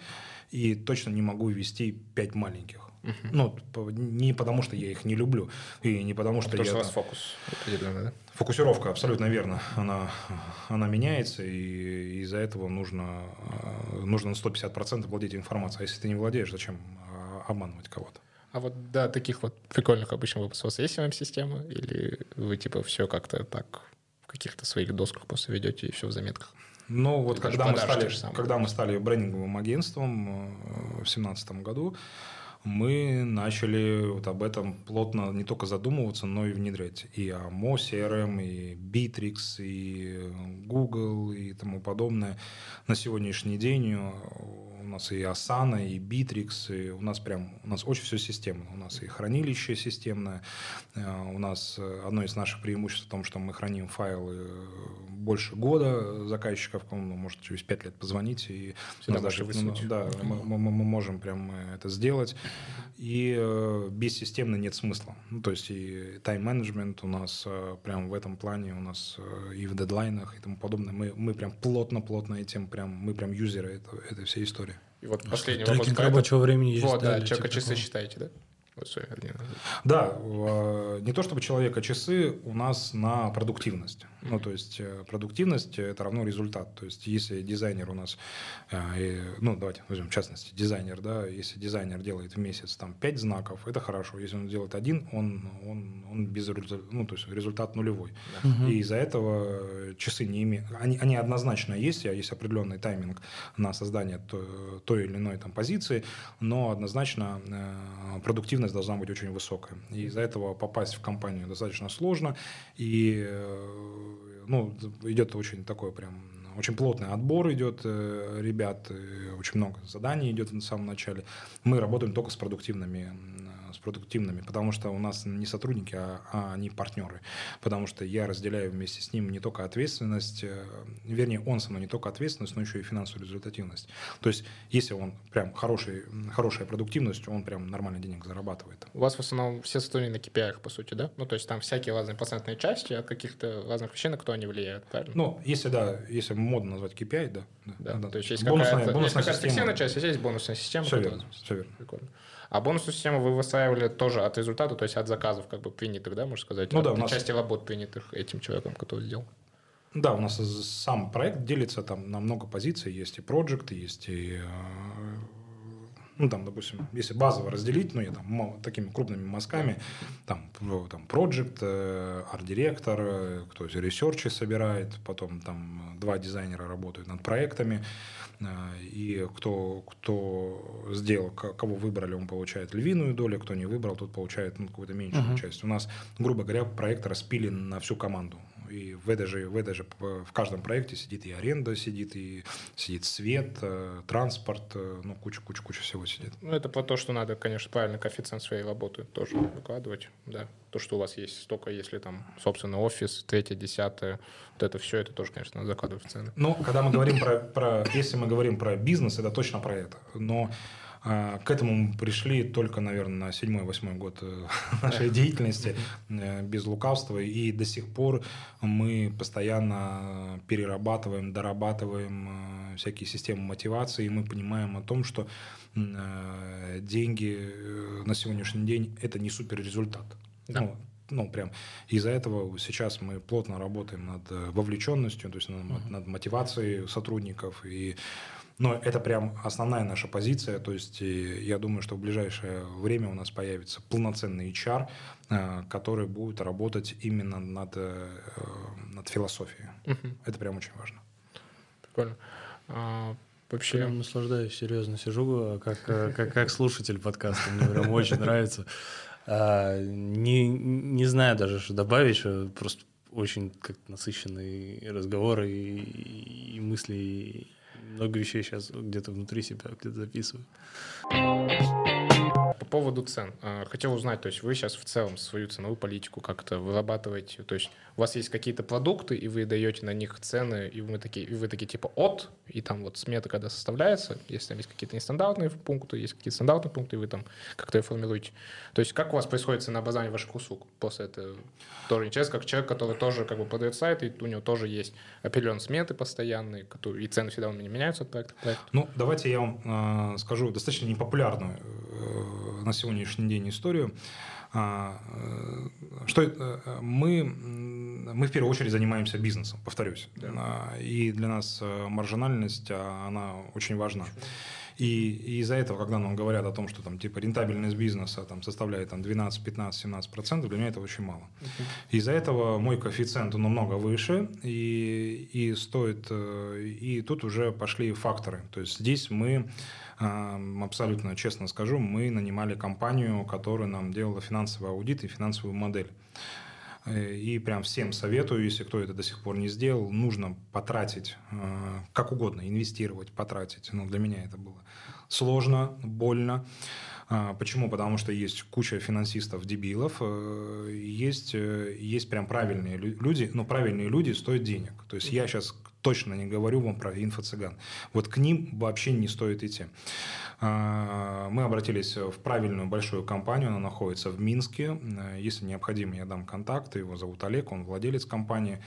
и точно не могу вести пять маленьких. Ну, не потому, что я их не люблю, и не потому, что
потому
я...
Потому что у вас фокус определенный, да?
Фокусировка, абсолютно верно. Она, она меняется, и из-за этого нужно, э, нужно на 150% владеть информацией. А если ты не владеешь, зачем э, обманывать кого-то?
А вот да, таких вот прикольных обычно выпусков у вас есть система Или вы типа все как-то так в каких-то своих досках просто ведете и все в заметках?
Ну, вот когда мы, стали, когда мы стали брендинговым агентством э, в 2017 году, мы начали вот об этом плотно не только задумываться, но и внедрять. И АМО, CRM, и Bittrex, и Google, и тому подобное. На сегодняшний день э, у нас и Asana, и Bittrex, и у нас прям, у нас очень все системно. У нас и хранилище системное, э, у нас одно из наших преимуществ в том, что мы храним файлы больше года заказчиков, ну, может через пять лет позвонить и
Всегда даже, ну,
да, мы, мы, мы можем прям это сделать. И э, бессистемно нет смысла. Ну, то есть и тайм-менеджмент у нас э, прям в этом плане, у нас э, и в дедлайнах и тому подобное. Мы, мы прям плотно-плотно этим, прям, мы прям юзеры этого, этой всей истории.
И вот последний
вопрос. рабочего времени есть.
Вот, да, человека часы считаете, да?
Да, не то чтобы человека часы у нас на продуктивность. Ну, то есть э, продуктивность это равно результат. То есть если дизайнер у нас, э, ну, давайте возьмем в частности дизайнер, да, если дизайнер делает в месяц там 5 знаков, это хорошо. Если он делает один, он, он, он без результата, ну, то есть результат нулевой. Да. Угу. И из-за этого часы не имеют, они, они однозначно есть, а есть определенный тайминг на создание той, той или иной там позиции, но однозначно э, продуктивность должна быть очень высокая. И из-за этого попасть в компанию достаточно сложно, и ну, идет очень такой прям очень плотный отбор идет э, ребят, очень много заданий идет в самом начале. Мы работаем только с продуктивными продуктивными, потому что у нас не сотрудники, а, а они партнеры. Потому что я разделяю вместе с ним не только ответственность, э, вернее, он со мной не только ответственность, но еще и финансовую результативность. То есть, если он прям хороший, хорошая продуктивность, он прям нормально денег зарабатывает.
У вас в основном все сотрудники на KPI, по сути, да? Ну, то есть там всякие разные процентные части от каких-то разных вещей, на кто они влияют, правильно?
Ну, если да, если модно назвать KPI, да.
Да, да, да. то есть есть бонусная, какая-то, бонусная есть система. часть, а есть бонусная система.
Все верно, все верно.
Прикольно. А бонусную систему вы выстраивали тоже от результата, то есть от заказов как бы принятых, да, можно сказать?
Ну
от
да, у нас...
части работ принятых этим человеком, который сделал.
Да, у нас сам проект делится там на много позиций. Есть и проект, есть и э, ну, там, допустим, если базово разделить, ну, я там такими крупными мазками, там, там, project, э, арт-директор, э, кто ресерчи собирает, потом там два дизайнера работают над проектами, э, и кто, кто сделал, кого выбрали, он получает львиную долю, кто не выбрал, тот получает ну, какую-то меньшую uh-huh. часть. У нас, грубо говоря, проект распилен на всю команду. И в этой же, в этой же в каждом проекте сидит и аренда сидит, и сидит свет, э, транспорт, э, ну, куча-куча-куча всего сидит.
Ну, это про то, что надо, конечно, правильно коэффициент своей работы тоже выкладывать, да. То, что у вас есть столько, если там, собственно, офис, третье, десятое, вот это все, это тоже, конечно, надо закладывать в цены.
Ну, когда мы говорим про, про, если мы говорим про бизнес, это точно про это. Но к этому мы пришли только, наверное, на седьмой-восьмой год э, нашей деятельности, э, без лукавства, и до сих пор мы постоянно перерабатываем, дорабатываем всякие системы мотивации, и мы понимаем о том, что деньги на сегодняшний день – это не суперрезультат. Да. Ну, ну, прям из-за этого сейчас мы плотно работаем над вовлеченностью, то есть над, uh-huh. над мотивацией сотрудников и но это прям основная наша позиция. То есть я думаю, что в ближайшее время у нас появится полноценный HR, э, который будет работать именно над, э, над философией. Угу. Это прям очень важно.
Прикольно. А, вообще...
Прям наслаждаюсь, серьезно сижу, как, как, как слушатель подкаста. Мне прям очень нравится. А, не, не знаю даже, что добавить, просто очень как насыщенный разговор и, и мысли, много вещей сейчас где-то внутри себя где-то записываю.
По поводу цен. А, хотел узнать, то есть вы сейчас в целом свою ценовую политику как-то вырабатываете? То есть у вас есть какие-то продукты, и вы даете на них цены, и вы такие, и вы такие типа от, и там вот смета, когда составляется, если там есть какие-то нестандартные пункты, есть какие-то стандартные пункты, и вы там как-то формируете. То есть как у вас происходит ценообразование ваших услуг после этого? Тоже интересно, как человек, который тоже как бы продает сайт, и у него тоже есть определенные сметы постоянные, которые, и цены всегда меняются от проекта к.
Ну, давайте я вам э, скажу достаточно непопулярную э, на сегодняшний день историю. А, э, что э, мы, мы в первую очередь занимаемся бизнесом, повторюсь. Да. А, и для нас э, маржинальность, а, она очень важна. И, и из-за этого, когда нам говорят о том, что там типа рентабельность бизнеса там, составляет там, 12, 15, 17 процентов, для меня это очень мало. Uh-huh. Из-за этого мой коэффициент намного выше, и, и стоит, и тут уже пошли факторы. То есть здесь мы абсолютно честно скажу, мы нанимали компанию, которая нам делала финансовый аудит и финансовую модель. Э, и прям всем советую, если кто это до сих пор не сделал, нужно потратить, э, как угодно, инвестировать, потратить. Но для меня это было сложно, больно. А, почему? Потому что есть куча финансистов-дебилов, э, есть, есть прям правильные люди, но правильные люди стоят денег. То есть я сейчас точно не говорю вам про инфо-цыган. Вот к ним вообще не стоит идти. А, мы обратились в правильную большую компанию, она находится в Минске. Если необходимо, я дам контакты, его зовут Олег, он владелец компании.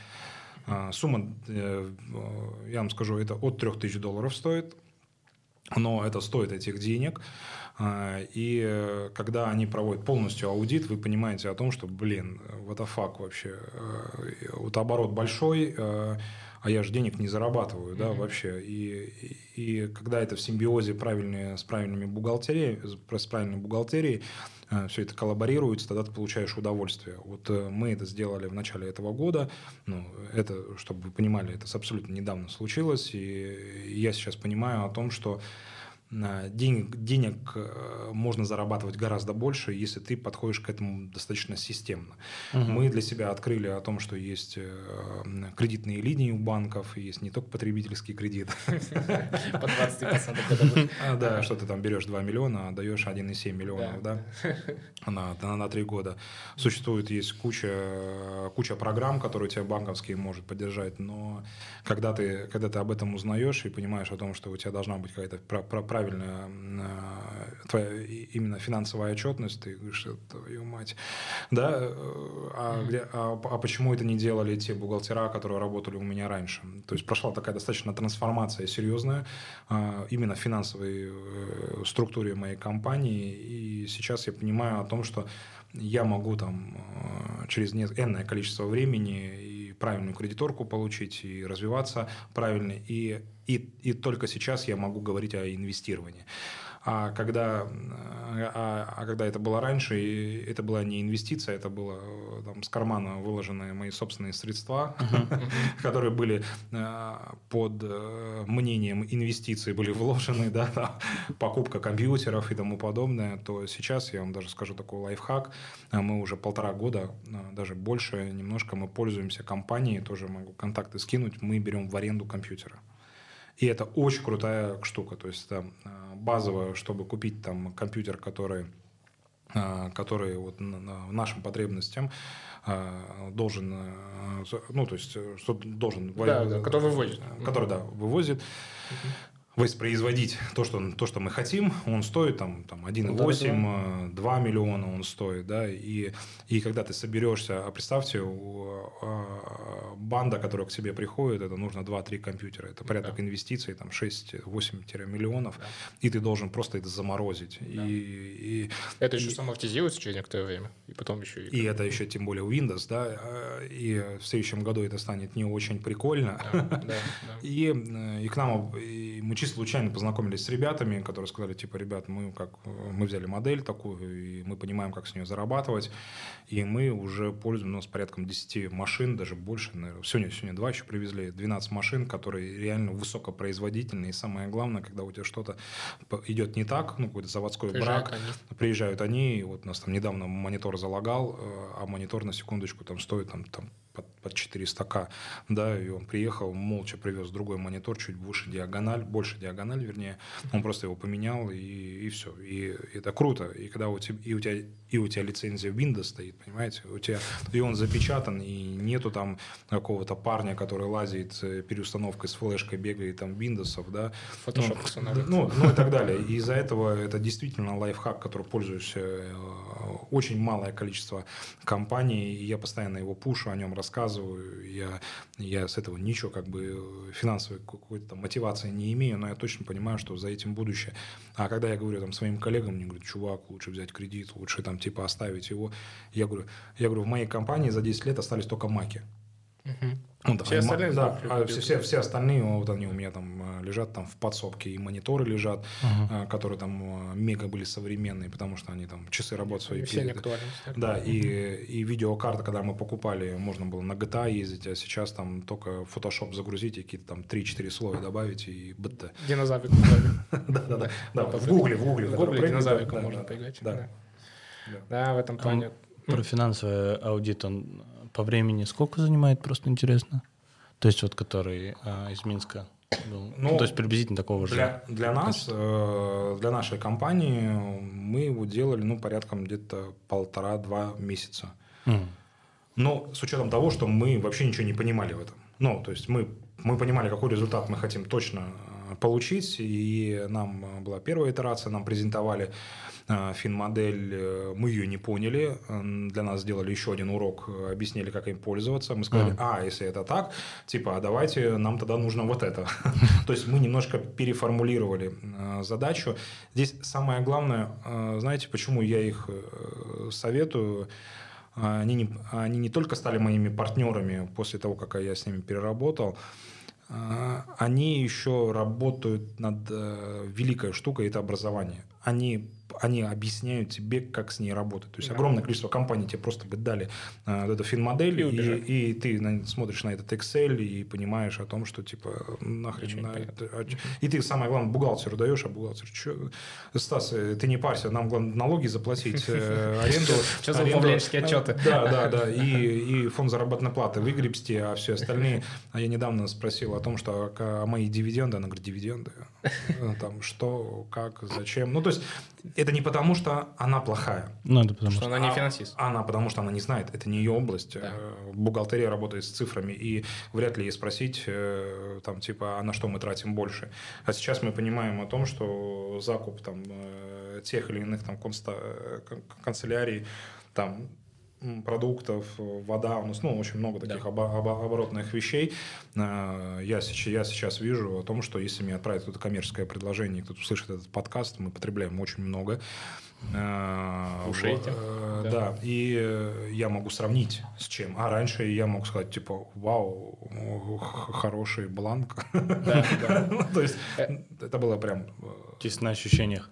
А, сумма, э, я вам скажу, это от 3000 долларов стоит, но это стоит этих денег. А, и э, когда они проводят полностью аудит, вы понимаете о том, что, блин, what the fuck вообще, э, вот оборот большой, а я же денег не зарабатываю, да, mm-hmm. вообще. И, и, и когда это в симбиозе правильные, с правильными бухгалтерией, с правильной бухгалтерией, э, все это коллаборируется, тогда ты получаешь удовольствие. Вот э, мы это сделали в начале этого года, ну, это, чтобы вы понимали, это абсолютно недавно случилось, и я сейчас понимаю о том, что денег, денег э, можно зарабатывать гораздо больше, если ты подходишь к этому достаточно системно. Угу. Мы для себя открыли о том, что есть э, кредитные линии у банков, есть не только потребительский кредит.
По 20%
а, Да, что ты там берешь 2 миллиона, а даешь 1,7 миллионов да. На, на, на 3 года. Существует, есть куча, куча программ, которые тебя банковские может поддержать, но когда ты, когда ты об этом узнаешь и понимаешь о том, что у тебя должна быть какая-то правильная э, твоя именно финансовая отчетность, ты говоришь, твою мать, да, э, а, где, а, а почему это не делали те бухгалтера, которые работали у меня раньше? То есть прошла такая достаточно трансформация серьезная э, именно в финансовой структуре моей компании, и сейчас я понимаю о том, что я могу там через энное количество времени и правильную кредиторку получить, и развиваться правильно, и, и, и только сейчас я могу говорить о инвестировании. А когда, а, а когда это было раньше, это была не инвестиция, это было там, с кармана выложенные мои собственные средства, которые были э, под э, мнением инвестиций были вложены, да, покупка компьютеров и тому подобное, то сейчас я вам даже скажу такой лайфхак. Мы уже полтора года, э, даже больше немножко мы пользуемся компанией, тоже могу контакты скинуть, мы берем в аренду компьютера. И это очень крутая штука. То есть это базовое, чтобы купить там компьютер, который а, который вот нашим потребностям а, должен, а, ну, то есть, что должен...
Да, да, который вывозит.
Который, да, вывозит. uh воспроизводить то, что, то, что мы хотим, он стоит там, там 1,8, 2 э, миллиона он стоит, да, и, и когда ты соберешься, а представьте, у, а, банда, которая к тебе приходит, это нужно 2-3 компьютера, это порядок да. инвестиций, там 6-8 миллионов, да. и ты должен просто это заморозить. Да. И, и,
это еще и, самоавтизируется через некоторое время, и потом еще...
И, и это еще тем более Windows, да, а, и в следующем году это станет не очень прикольно. Да, да, да. И, и к нам и мы чисто случайно познакомились с ребятами, которые сказали, типа, ребят, мы как мы взяли модель такую, и мы понимаем, как с нее зарабатывать, и мы уже пользуемся, у нас порядком 10 машин, даже больше, наверное, сегодня, сегодня два еще привезли, 12 машин, которые реально высокопроизводительные, и самое главное, когда у тебя что-то идет не так, ну, какой-то заводской приезжают брак, они. приезжают они, и вот у нас там недавно монитор залагал, э, а монитор на секундочку там стоит там, там под, под 400к, да, и он приехал, молча привез другой монитор, чуть выше диагональ, больше диагональ, вернее, он просто его поменял, и, и все, и это круто, и когда у тебя, и у тебя, и у тебя лицензия Windows стоит, понимаете, у тебя, и он запечатан, и нету там какого-то парня, который лазит э, переустановкой с флешкой, бегает там Windows, да,
Photoshop
ну, ну, ну и так далее, и из-за этого это действительно лайфхак, который пользуюсь э, очень малое количество компаний, и я постоянно его пушу, о нем рассказываю. Я, я с этого ничего как бы финансовой какой-то мотивации не имею, но я точно понимаю, что за этим будущее. А когда я говорю там своим коллегам, мне говорят, чувак, лучше взять кредит, лучше там типа оставить его. Я говорю, я говорю, в моей компании за 10 лет остались только маки.
Угу. Ну, все они, остальные
да, а все, все, все остальные вот они у меня там э, лежат там в подсобке и мониторы лежат, uh-huh. которые там э, мега были современные, потому что они там часы работы свои.
Все актуальны.
Да, и, и видеокарта, когда мы покупали, можно было на GTA ездить, а сейчас там только Photoshop загрузить и какие-то там 3-4 слоя добавить и БТ.
Динозаврик.
Да, да, да. В гугле, в гугле.
В гугле динозаврика можно поиграть. Да. Да, в этом плане.
Про финансовый аудит он по времени сколько занимает, просто интересно? То есть вот который а, из Минска был, ну, то есть приблизительно такого
же. Для, для нас, э, для нашей компании мы его делали, ну, порядком где-то полтора-два месяца. Mm. Но с учетом того, что мы вообще ничего не понимали в этом. Ну, то есть мы, мы понимали, какой результат мы хотим точно э, получить, и нам была первая итерация, нам презентовали а, фин-модель, э, мы ее не поняли, для нас сделали еще один урок, э, объяснили, как им пользоваться, мы сказали, а, а если это так, типа, а давайте, нам тогда нужно вот это. То есть мы немножко переформулировали э, задачу. Здесь самое главное, знаете, почему я их советую, они не, они не только стали моими партнерами после того, как я с ними переработал, они еще работают над великой штукой, это образование. Они они объясняют тебе, как с ней работать. То есть да. огромное количество компаний тебе просто дали э, вот эту фин-модель, и, и, и ты на, смотришь на этот Excel и понимаешь о том, что типа нахрен... На это, а, и ты, самое главное, бухгалтеру даешь, а бухгалтер, что... Стас, э, ты не парься, нам главное налоги заплатить, э, аренду...
Сейчас за управленческие отчеты.
Да, да, да, и, фонд заработной платы выгребсти, а все остальные... А я недавно спросил о том, что а мои дивиденды, она говорит, дивиденды, э, там, что, как, зачем. Ну, то есть это не потому, что она плохая.
Ну, это потому
что, что она не финансист.
А, она потому, что она не знает. Это не ее область. Да. Э, бухгалтерия работает с цифрами, и вряд ли ей спросить, э, там, типа, а на что мы тратим больше. А сейчас мы понимаем о том, что закуп там, э, тех или иных там, конста, канцелярий там, продуктов, вода, у нас ну, очень много таких да. обо- обо- оборотных вещей. Я сейчас, я сейчас вижу о том, что если мне отправить какое-то коммерческое предложение, кто-то услышит этот подкаст, мы потребляем очень много. Э, да. да, и я могу сравнить с чем. А раньше я мог сказать, типа, вау, хороший бланк. Да, да. Ну, то есть э, это было прям...
Э, Чисто на ощущениях.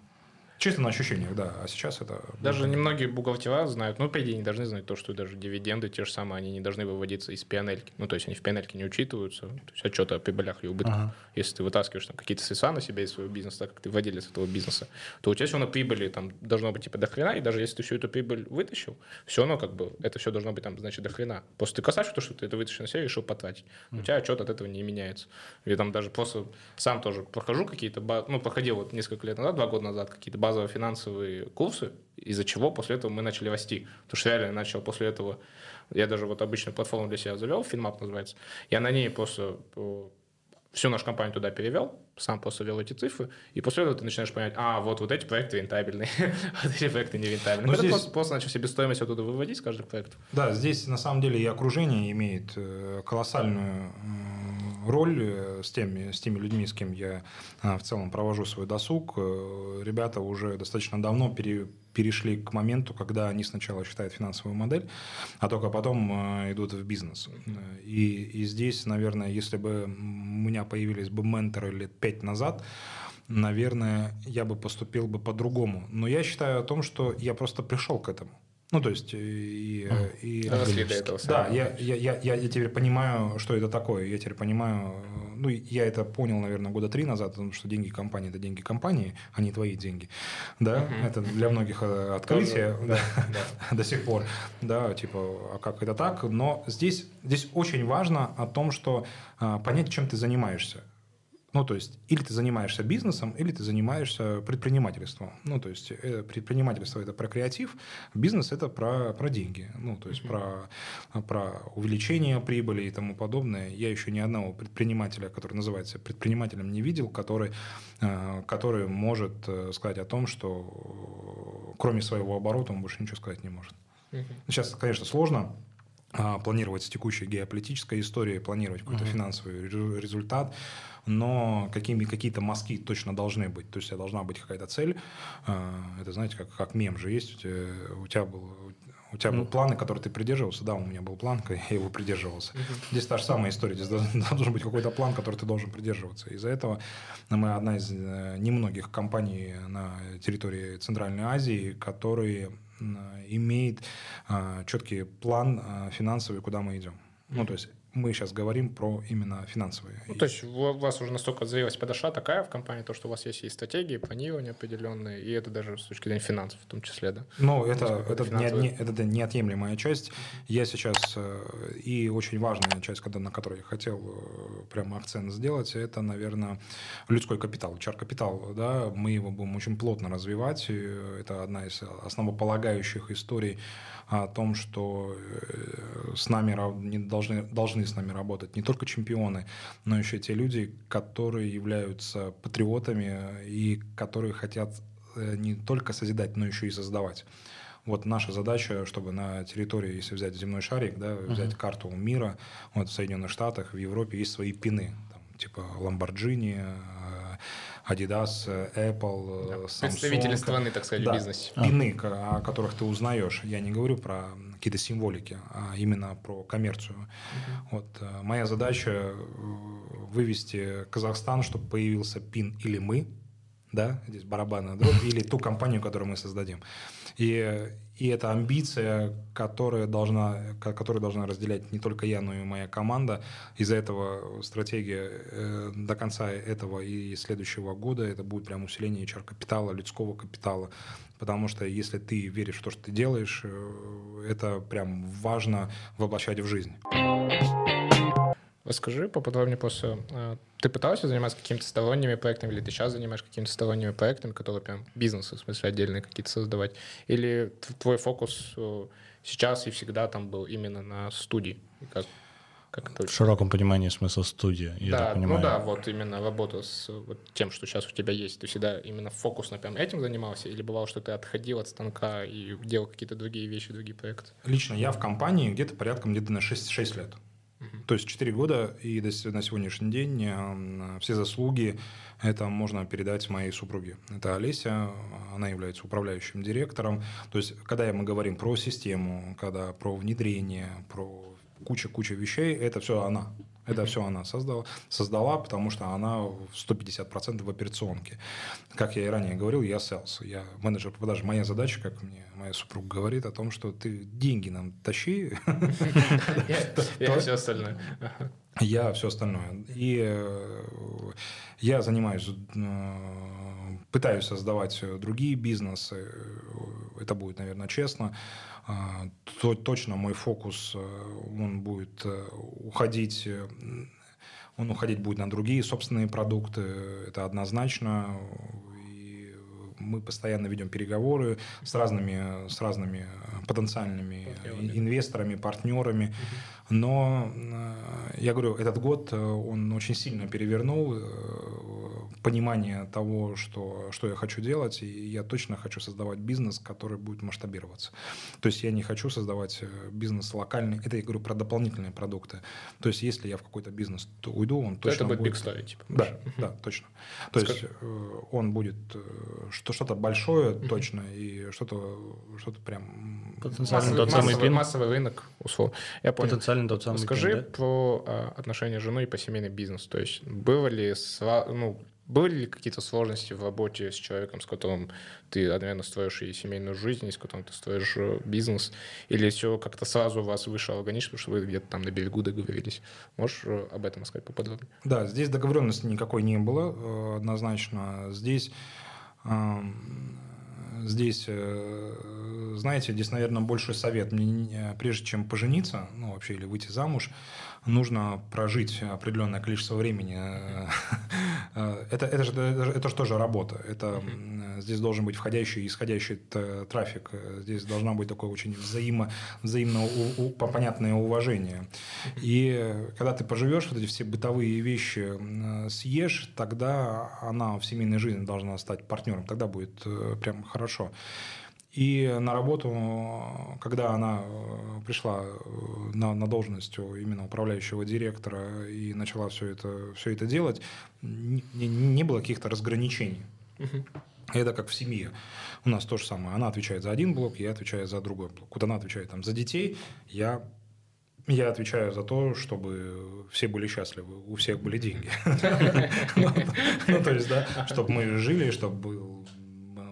Чисто на ощущениях, да. А сейчас это...
Даже немногие бухгалтера знают, ну, по идее, не должны знать то, что даже дивиденды те же самые, они не должны выводиться из пианельки. Ну, то есть они в пианельке не учитываются. То есть отчеты о прибылях и убытках. Ага. Если ты вытаскиваешь там какие-то средства на себя из своего бизнеса, так как ты владелец этого бизнеса, то у тебя все равно прибыли там должно быть типа до хрена, и даже если ты всю эту прибыль вытащил, все равно как бы это все должно быть там, значит, до хрена. Просто ты касаешься то, что ты это вытащил на себя и решил потратить. У тебя отчет от этого не меняется. Я там даже просто сам тоже прохожу какие-то, ну, проходил вот несколько лет назад, два года назад, какие-то базовые финансовые базовые курсы, из-за чего после этого мы начали расти. Потому что реально я начал после этого, я даже вот обычную платформу для себя завел, FinMap называется, я на ней просто всю нашу компанию туда перевел, сам просто ввел эти цифры, и после этого ты начинаешь понимать, а, вот, вот эти проекты рентабельные, вот эти проекты не рентабельные. Но здесь... просто, просто начал себестоимость оттуда выводить с каждого проекта.
Да, здесь на самом деле и окружение имеет э, колоссальную роль э, с теми, с теми людьми, с кем я а, в целом провожу свой досуг. Э, ребята уже достаточно давно пере, перешли к моменту, когда они сначала считают финансовую модель, а только потом э, идут в бизнес. И, и здесь, наверное, если бы у меня появились бы менторы лет пять назад, наверное, я бы поступил бы по-другому. Но я считаю о том, что я просто пришел к этому. Ну, то есть, и... и,
и Росли до этого
Да, я, я, я, я, я теперь понимаю, что это такое. Я теперь понимаю... Ну, я это понял, наверное, года три назад, потому что деньги компании – это деньги компании, а не твои деньги. Да, угу. это для многих э, открытие да, да. до сих пор. Да, типа, а как это так? Но здесь, здесь очень важно о том, что а, понять, чем ты занимаешься. Ну, то есть, или ты занимаешься бизнесом, или ты занимаешься предпринимательством. Ну, то есть, э, предпринимательство – это про креатив, бизнес – это про, про деньги. Ну, то есть, про, про увеличение прибыли и тому подобное. Я еще ни одного предпринимателя, который называется предпринимателем, не видел, который, э, который может э, сказать о том, что кроме своего оборота он больше ничего сказать не может. Сейчас, конечно, сложно а, планировать с текущей геополитической историей, планировать какой-то uh-huh. финансовый результат, но какими, какие-то мазки точно должны быть. То есть должна быть какая-то цель. А, это, знаете, как, как мем же есть. У тебя, у тебя был у тебя был план, который ты придерживался. Да, у меня был план, я его придерживался. Здесь та же самая история. Здесь должен быть какой-то план, который ты должен придерживаться. Из-за этого мы одна из э, немногих компаний на территории Центральной Азии, которые имеет а, четкий план а, финансовый, куда мы идем. Ну, то есть мы сейчас говорим про именно финансовые.
Ну, то есть у вас уже настолько зрелость подошла такая в компании, то, что у вас есть и стратегии, планирование определенные, и это даже с точки зрения финансов в том числе, да?
Ну, это, это, не, это неотъемлемая часть. Я сейчас, э, и очень важная часть, когда, на которой я хотел э, прямо акцент сделать, это, наверное, людской капитал, чар-капитал. Да? Мы его будем очень плотно развивать. Это одна из основополагающих историй о том, что э, с нами не должны, должны с нами работать не только чемпионы, но еще те люди, которые являются патриотами и которые хотят э, не только созидать, но еще и создавать. Вот наша задача, чтобы на территории, если взять земной шарик, да, взять uh-huh. карту мира, вот в Соединенных Штатах, в Европе есть свои пины, там, типа Lamborghini, Adidas, Apple, да, Samsung.
Представители страны, так сказать,
да,
в бизнесе.
Пины, о которых ты узнаешь. Я не говорю про какие-то символики, а именно про коммерцию. Угу. Вот, э, моя задача э, вывести Казахстан, чтобы появился пин или мы, да, здесь барабанная дробь, или ту компанию, которую мы создадим. И, и это амбиция, которая должна, которую должна разделять не только я, но и моя команда. Из-за этого стратегия э, до конца этого и следующего года это будет прям усиление HR-капитала, людского капитала. Потому что если ты веришь в то, что ты делаешь, э, это прям важно воплощать в жизнь.
Расскажи поподробнее просто. А, ты пытался заниматься какими-то сторонними проектами, или ты сейчас занимаешься какими-то сторонними проектами, которые прям бизнесы, в смысле, отдельные какие-то создавать? Или твой фокус э, сейчас и всегда там был именно на студии? Как,
как это? В широком понимании смысла студия, я
да, Ну да, вот именно работа с вот тем, что сейчас у тебя есть. Ты всегда именно фокусно прям этим занимался? Или бывало, что ты отходил от станка и делал какие-то другие вещи, другие проекты?
Лично я в компании где-то порядком где-то на 6, 6 лет. То есть 4 года и до, на сегодняшний день э, все заслуги это можно передать моей супруге. Это Олеся, она является управляющим директором. То есть, когда мы говорим про систему, когда про внедрение, про куча-куча вещей, это все она. Это все она создала, создала, потому что она в 150% в операционке. Как я и ранее говорил, я sales, я менеджер по продаже. Моя задача, как мне моя супруга говорит, о том, что ты деньги нам тащи.
Я все остальное.
Я все остальное. И э, я занимаюсь, э, пытаюсь создавать другие бизнесы. Это будет, наверное, честно. А, то точно мой фокус, э, он будет уходить, он уходить будет на другие собственные продукты, это однозначно. И мы постоянно ведем переговоры с разными, с разными потенциальными инвесторами, партнерами. Но э, я говорю, этот год э, он очень сильно перевернул э, понимание того, что, что я хочу делать, и я точно хочу создавать бизнес, который будет масштабироваться. То есть я не хочу создавать э, бизнес локальный. Это я говорю про дополнительные продукты. То есть если я в какой-то бизнес то уйду, он
То
точно
это будет big story, типа.
Да, да, точно. То есть э, он будет э, что что-то большое точно и что-то что-то прям
Потенциально
Массовый,
тот самый
массовый, массовый рынок, условно. Я понял.
Потенциально тот самый
Скажи
пин, да?
про а, отношения с женой и по семейный бизнес. То есть было ли, сва- ну, были ли какие-то сложности в работе с человеком, с которым ты одновременно строишь и семейную жизнь, и с которым ты строишь э, бизнес? Или все как-то сразу у вас вышло органично, потому что вы где-то там на берегу договорились? Можешь э, об этом сказать поподробнее?
Да, здесь договоренности никакой не было, э, однозначно. Здесь, эм, здесь, э, знаете, здесь, наверное, большой совет. Мне не- Прежде чем пожениться, ну, вообще, или выйти замуж, нужно прожить определенное количество времени. Э, Это, это, же, это, это же тоже работа. Это, здесь должен быть входящий и исходящий т- трафик. Э, Здесь должна быть такое очень взаимо, взаимно у- у- понятное уважение. И э, когда ты поживешь, вот эти все бытовые вещи э, съешь, тогда она в семейной жизни должна стать партнером. Тогда будет э, прям хорошо. И на работу, э, когда она э, пришла э, на, на должность именно управляющего директора и начала все это, все это делать, не, не- было каких-то разграничений. Это как в семье. У нас то же самое. Она отвечает за один блок, я отвечаю за другой блок. Вот она отвечает там, за детей, я, я отвечаю за то, чтобы все были счастливы, у всех были деньги. Ну, Ну, то есть, да, чтобы мы жили, чтобы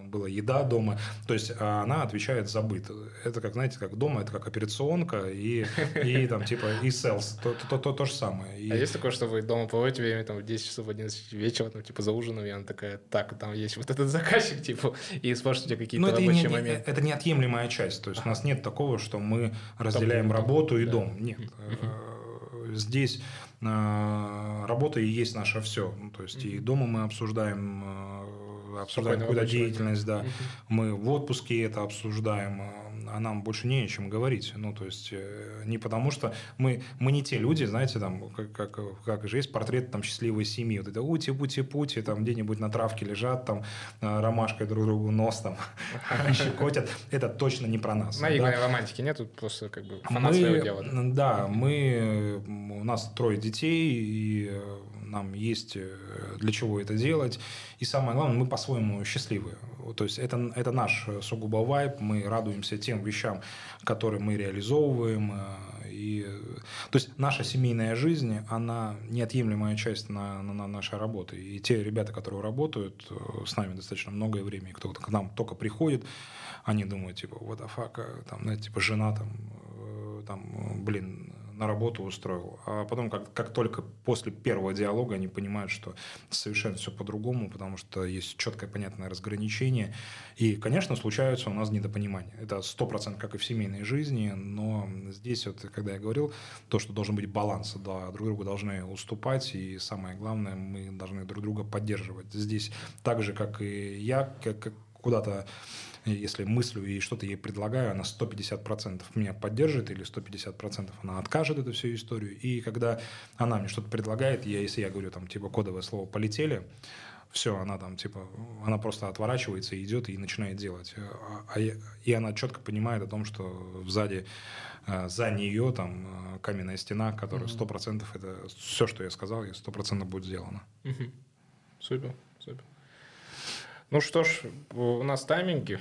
была еда дома. То есть а она отвечает за быт. Это как, знаете, как дома, это как операционка и, и там типа и селс. То, то, то, то же самое. И-
А есть такое, что вы дома проводите время там в 10 часов, 11 вечера, там, типа, за ужином, и она такая, так, там есть вот этот заказчик, типа, и спрашиваете какие-то
Ну, это, не,
рабочие моменты.
это неотъемлемая часть. То есть у нас нет такого, что мы разделяем
дом,
работу и
да.
дом. Нет. Э, Здесь э, работа и есть наше все. Ну, то есть и дома мы обсуждаем, э, обсуждаем какую-то деятельность, да. Мы в отпуске это обсуждаем, э, а нам больше не о чем говорить. Ну, то есть э, не потому что мы, мы не те люди, знаете, там, как, как, как же есть портрет там счастливой семьи. Вот это ути-пути-пути, там где-нибудь на травке лежат, там э, ромашкой друг другу нос там щекотят. Это точно не про нас.
Наигранной романтики нет, тут просто как бы фанат своего дела. да.
Мы, у нас трое детей, и э, нам есть э, для чего это делать. И самое главное, мы по-своему счастливы. Вот, То есть это, это наш э, сугубо вайб, мы радуемся тем вещам, которые мы реализовываем. э, И, то есть наша семейная жизнь, она неотъемлемая часть на, на- на нашей работы. И те ребята, которые работают с нами достаточно многое время, и кто к нам только приходит, они думают, типа, what the там, знаете, типа, жена там, там, блин, на работу устроил. А потом, как, как только после первого диалога они понимают, что совершенно все по-другому, потому что есть четкое, понятное разграничение. И, конечно, случаются у нас недопонимания. Это сто процентов, как и в семейной жизни, но здесь вот, когда я говорил, то, что должен быть баланс, да, друг другу должны уступать, и самое главное, мы должны друг друга поддерживать. Здесь так же, как и я, как куда-то если мыслю и что-то ей предлагаю, она 150% меня поддержит или 150% она откажет эту всю историю. И когда она мне что-то предлагает, я, если я говорю там типа кодовое слово «полетели», все, она там типа, она просто отворачивается идет и начинает делать. А- а и она четко понимает о том, что сзади, э, за нее там э, каменная стена, которая 100% это все, что я сказал, и 100% будет сделано.
Супер, супер. Ну что ж, у нас тайминги.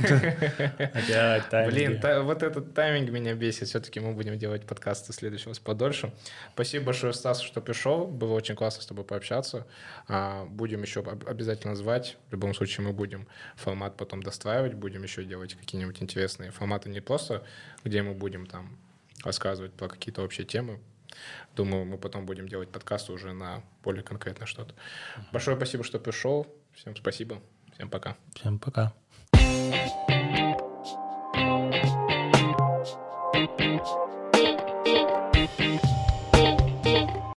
Опять тайминги.
Блин, та- вот этот тайминг меня бесит. Все-таки мы будем делать подкасты в следующий раз подольше. Спасибо большое, Стас, что пришел. Было очень классно с тобой пообщаться. А, Будем еще об- обязательно звать. В любом случае мы будем формат потом достраивать. Будем еще делать какие-нибудь интересные форматы. Не просто, где мы будем там рассказывать про какие-то общие темы. Думаю, мы потом будем делать подкасты уже на более конкретно что-то. Большое спасибо, что пришел. Всем спасибо. Всем пока.
Всем пока.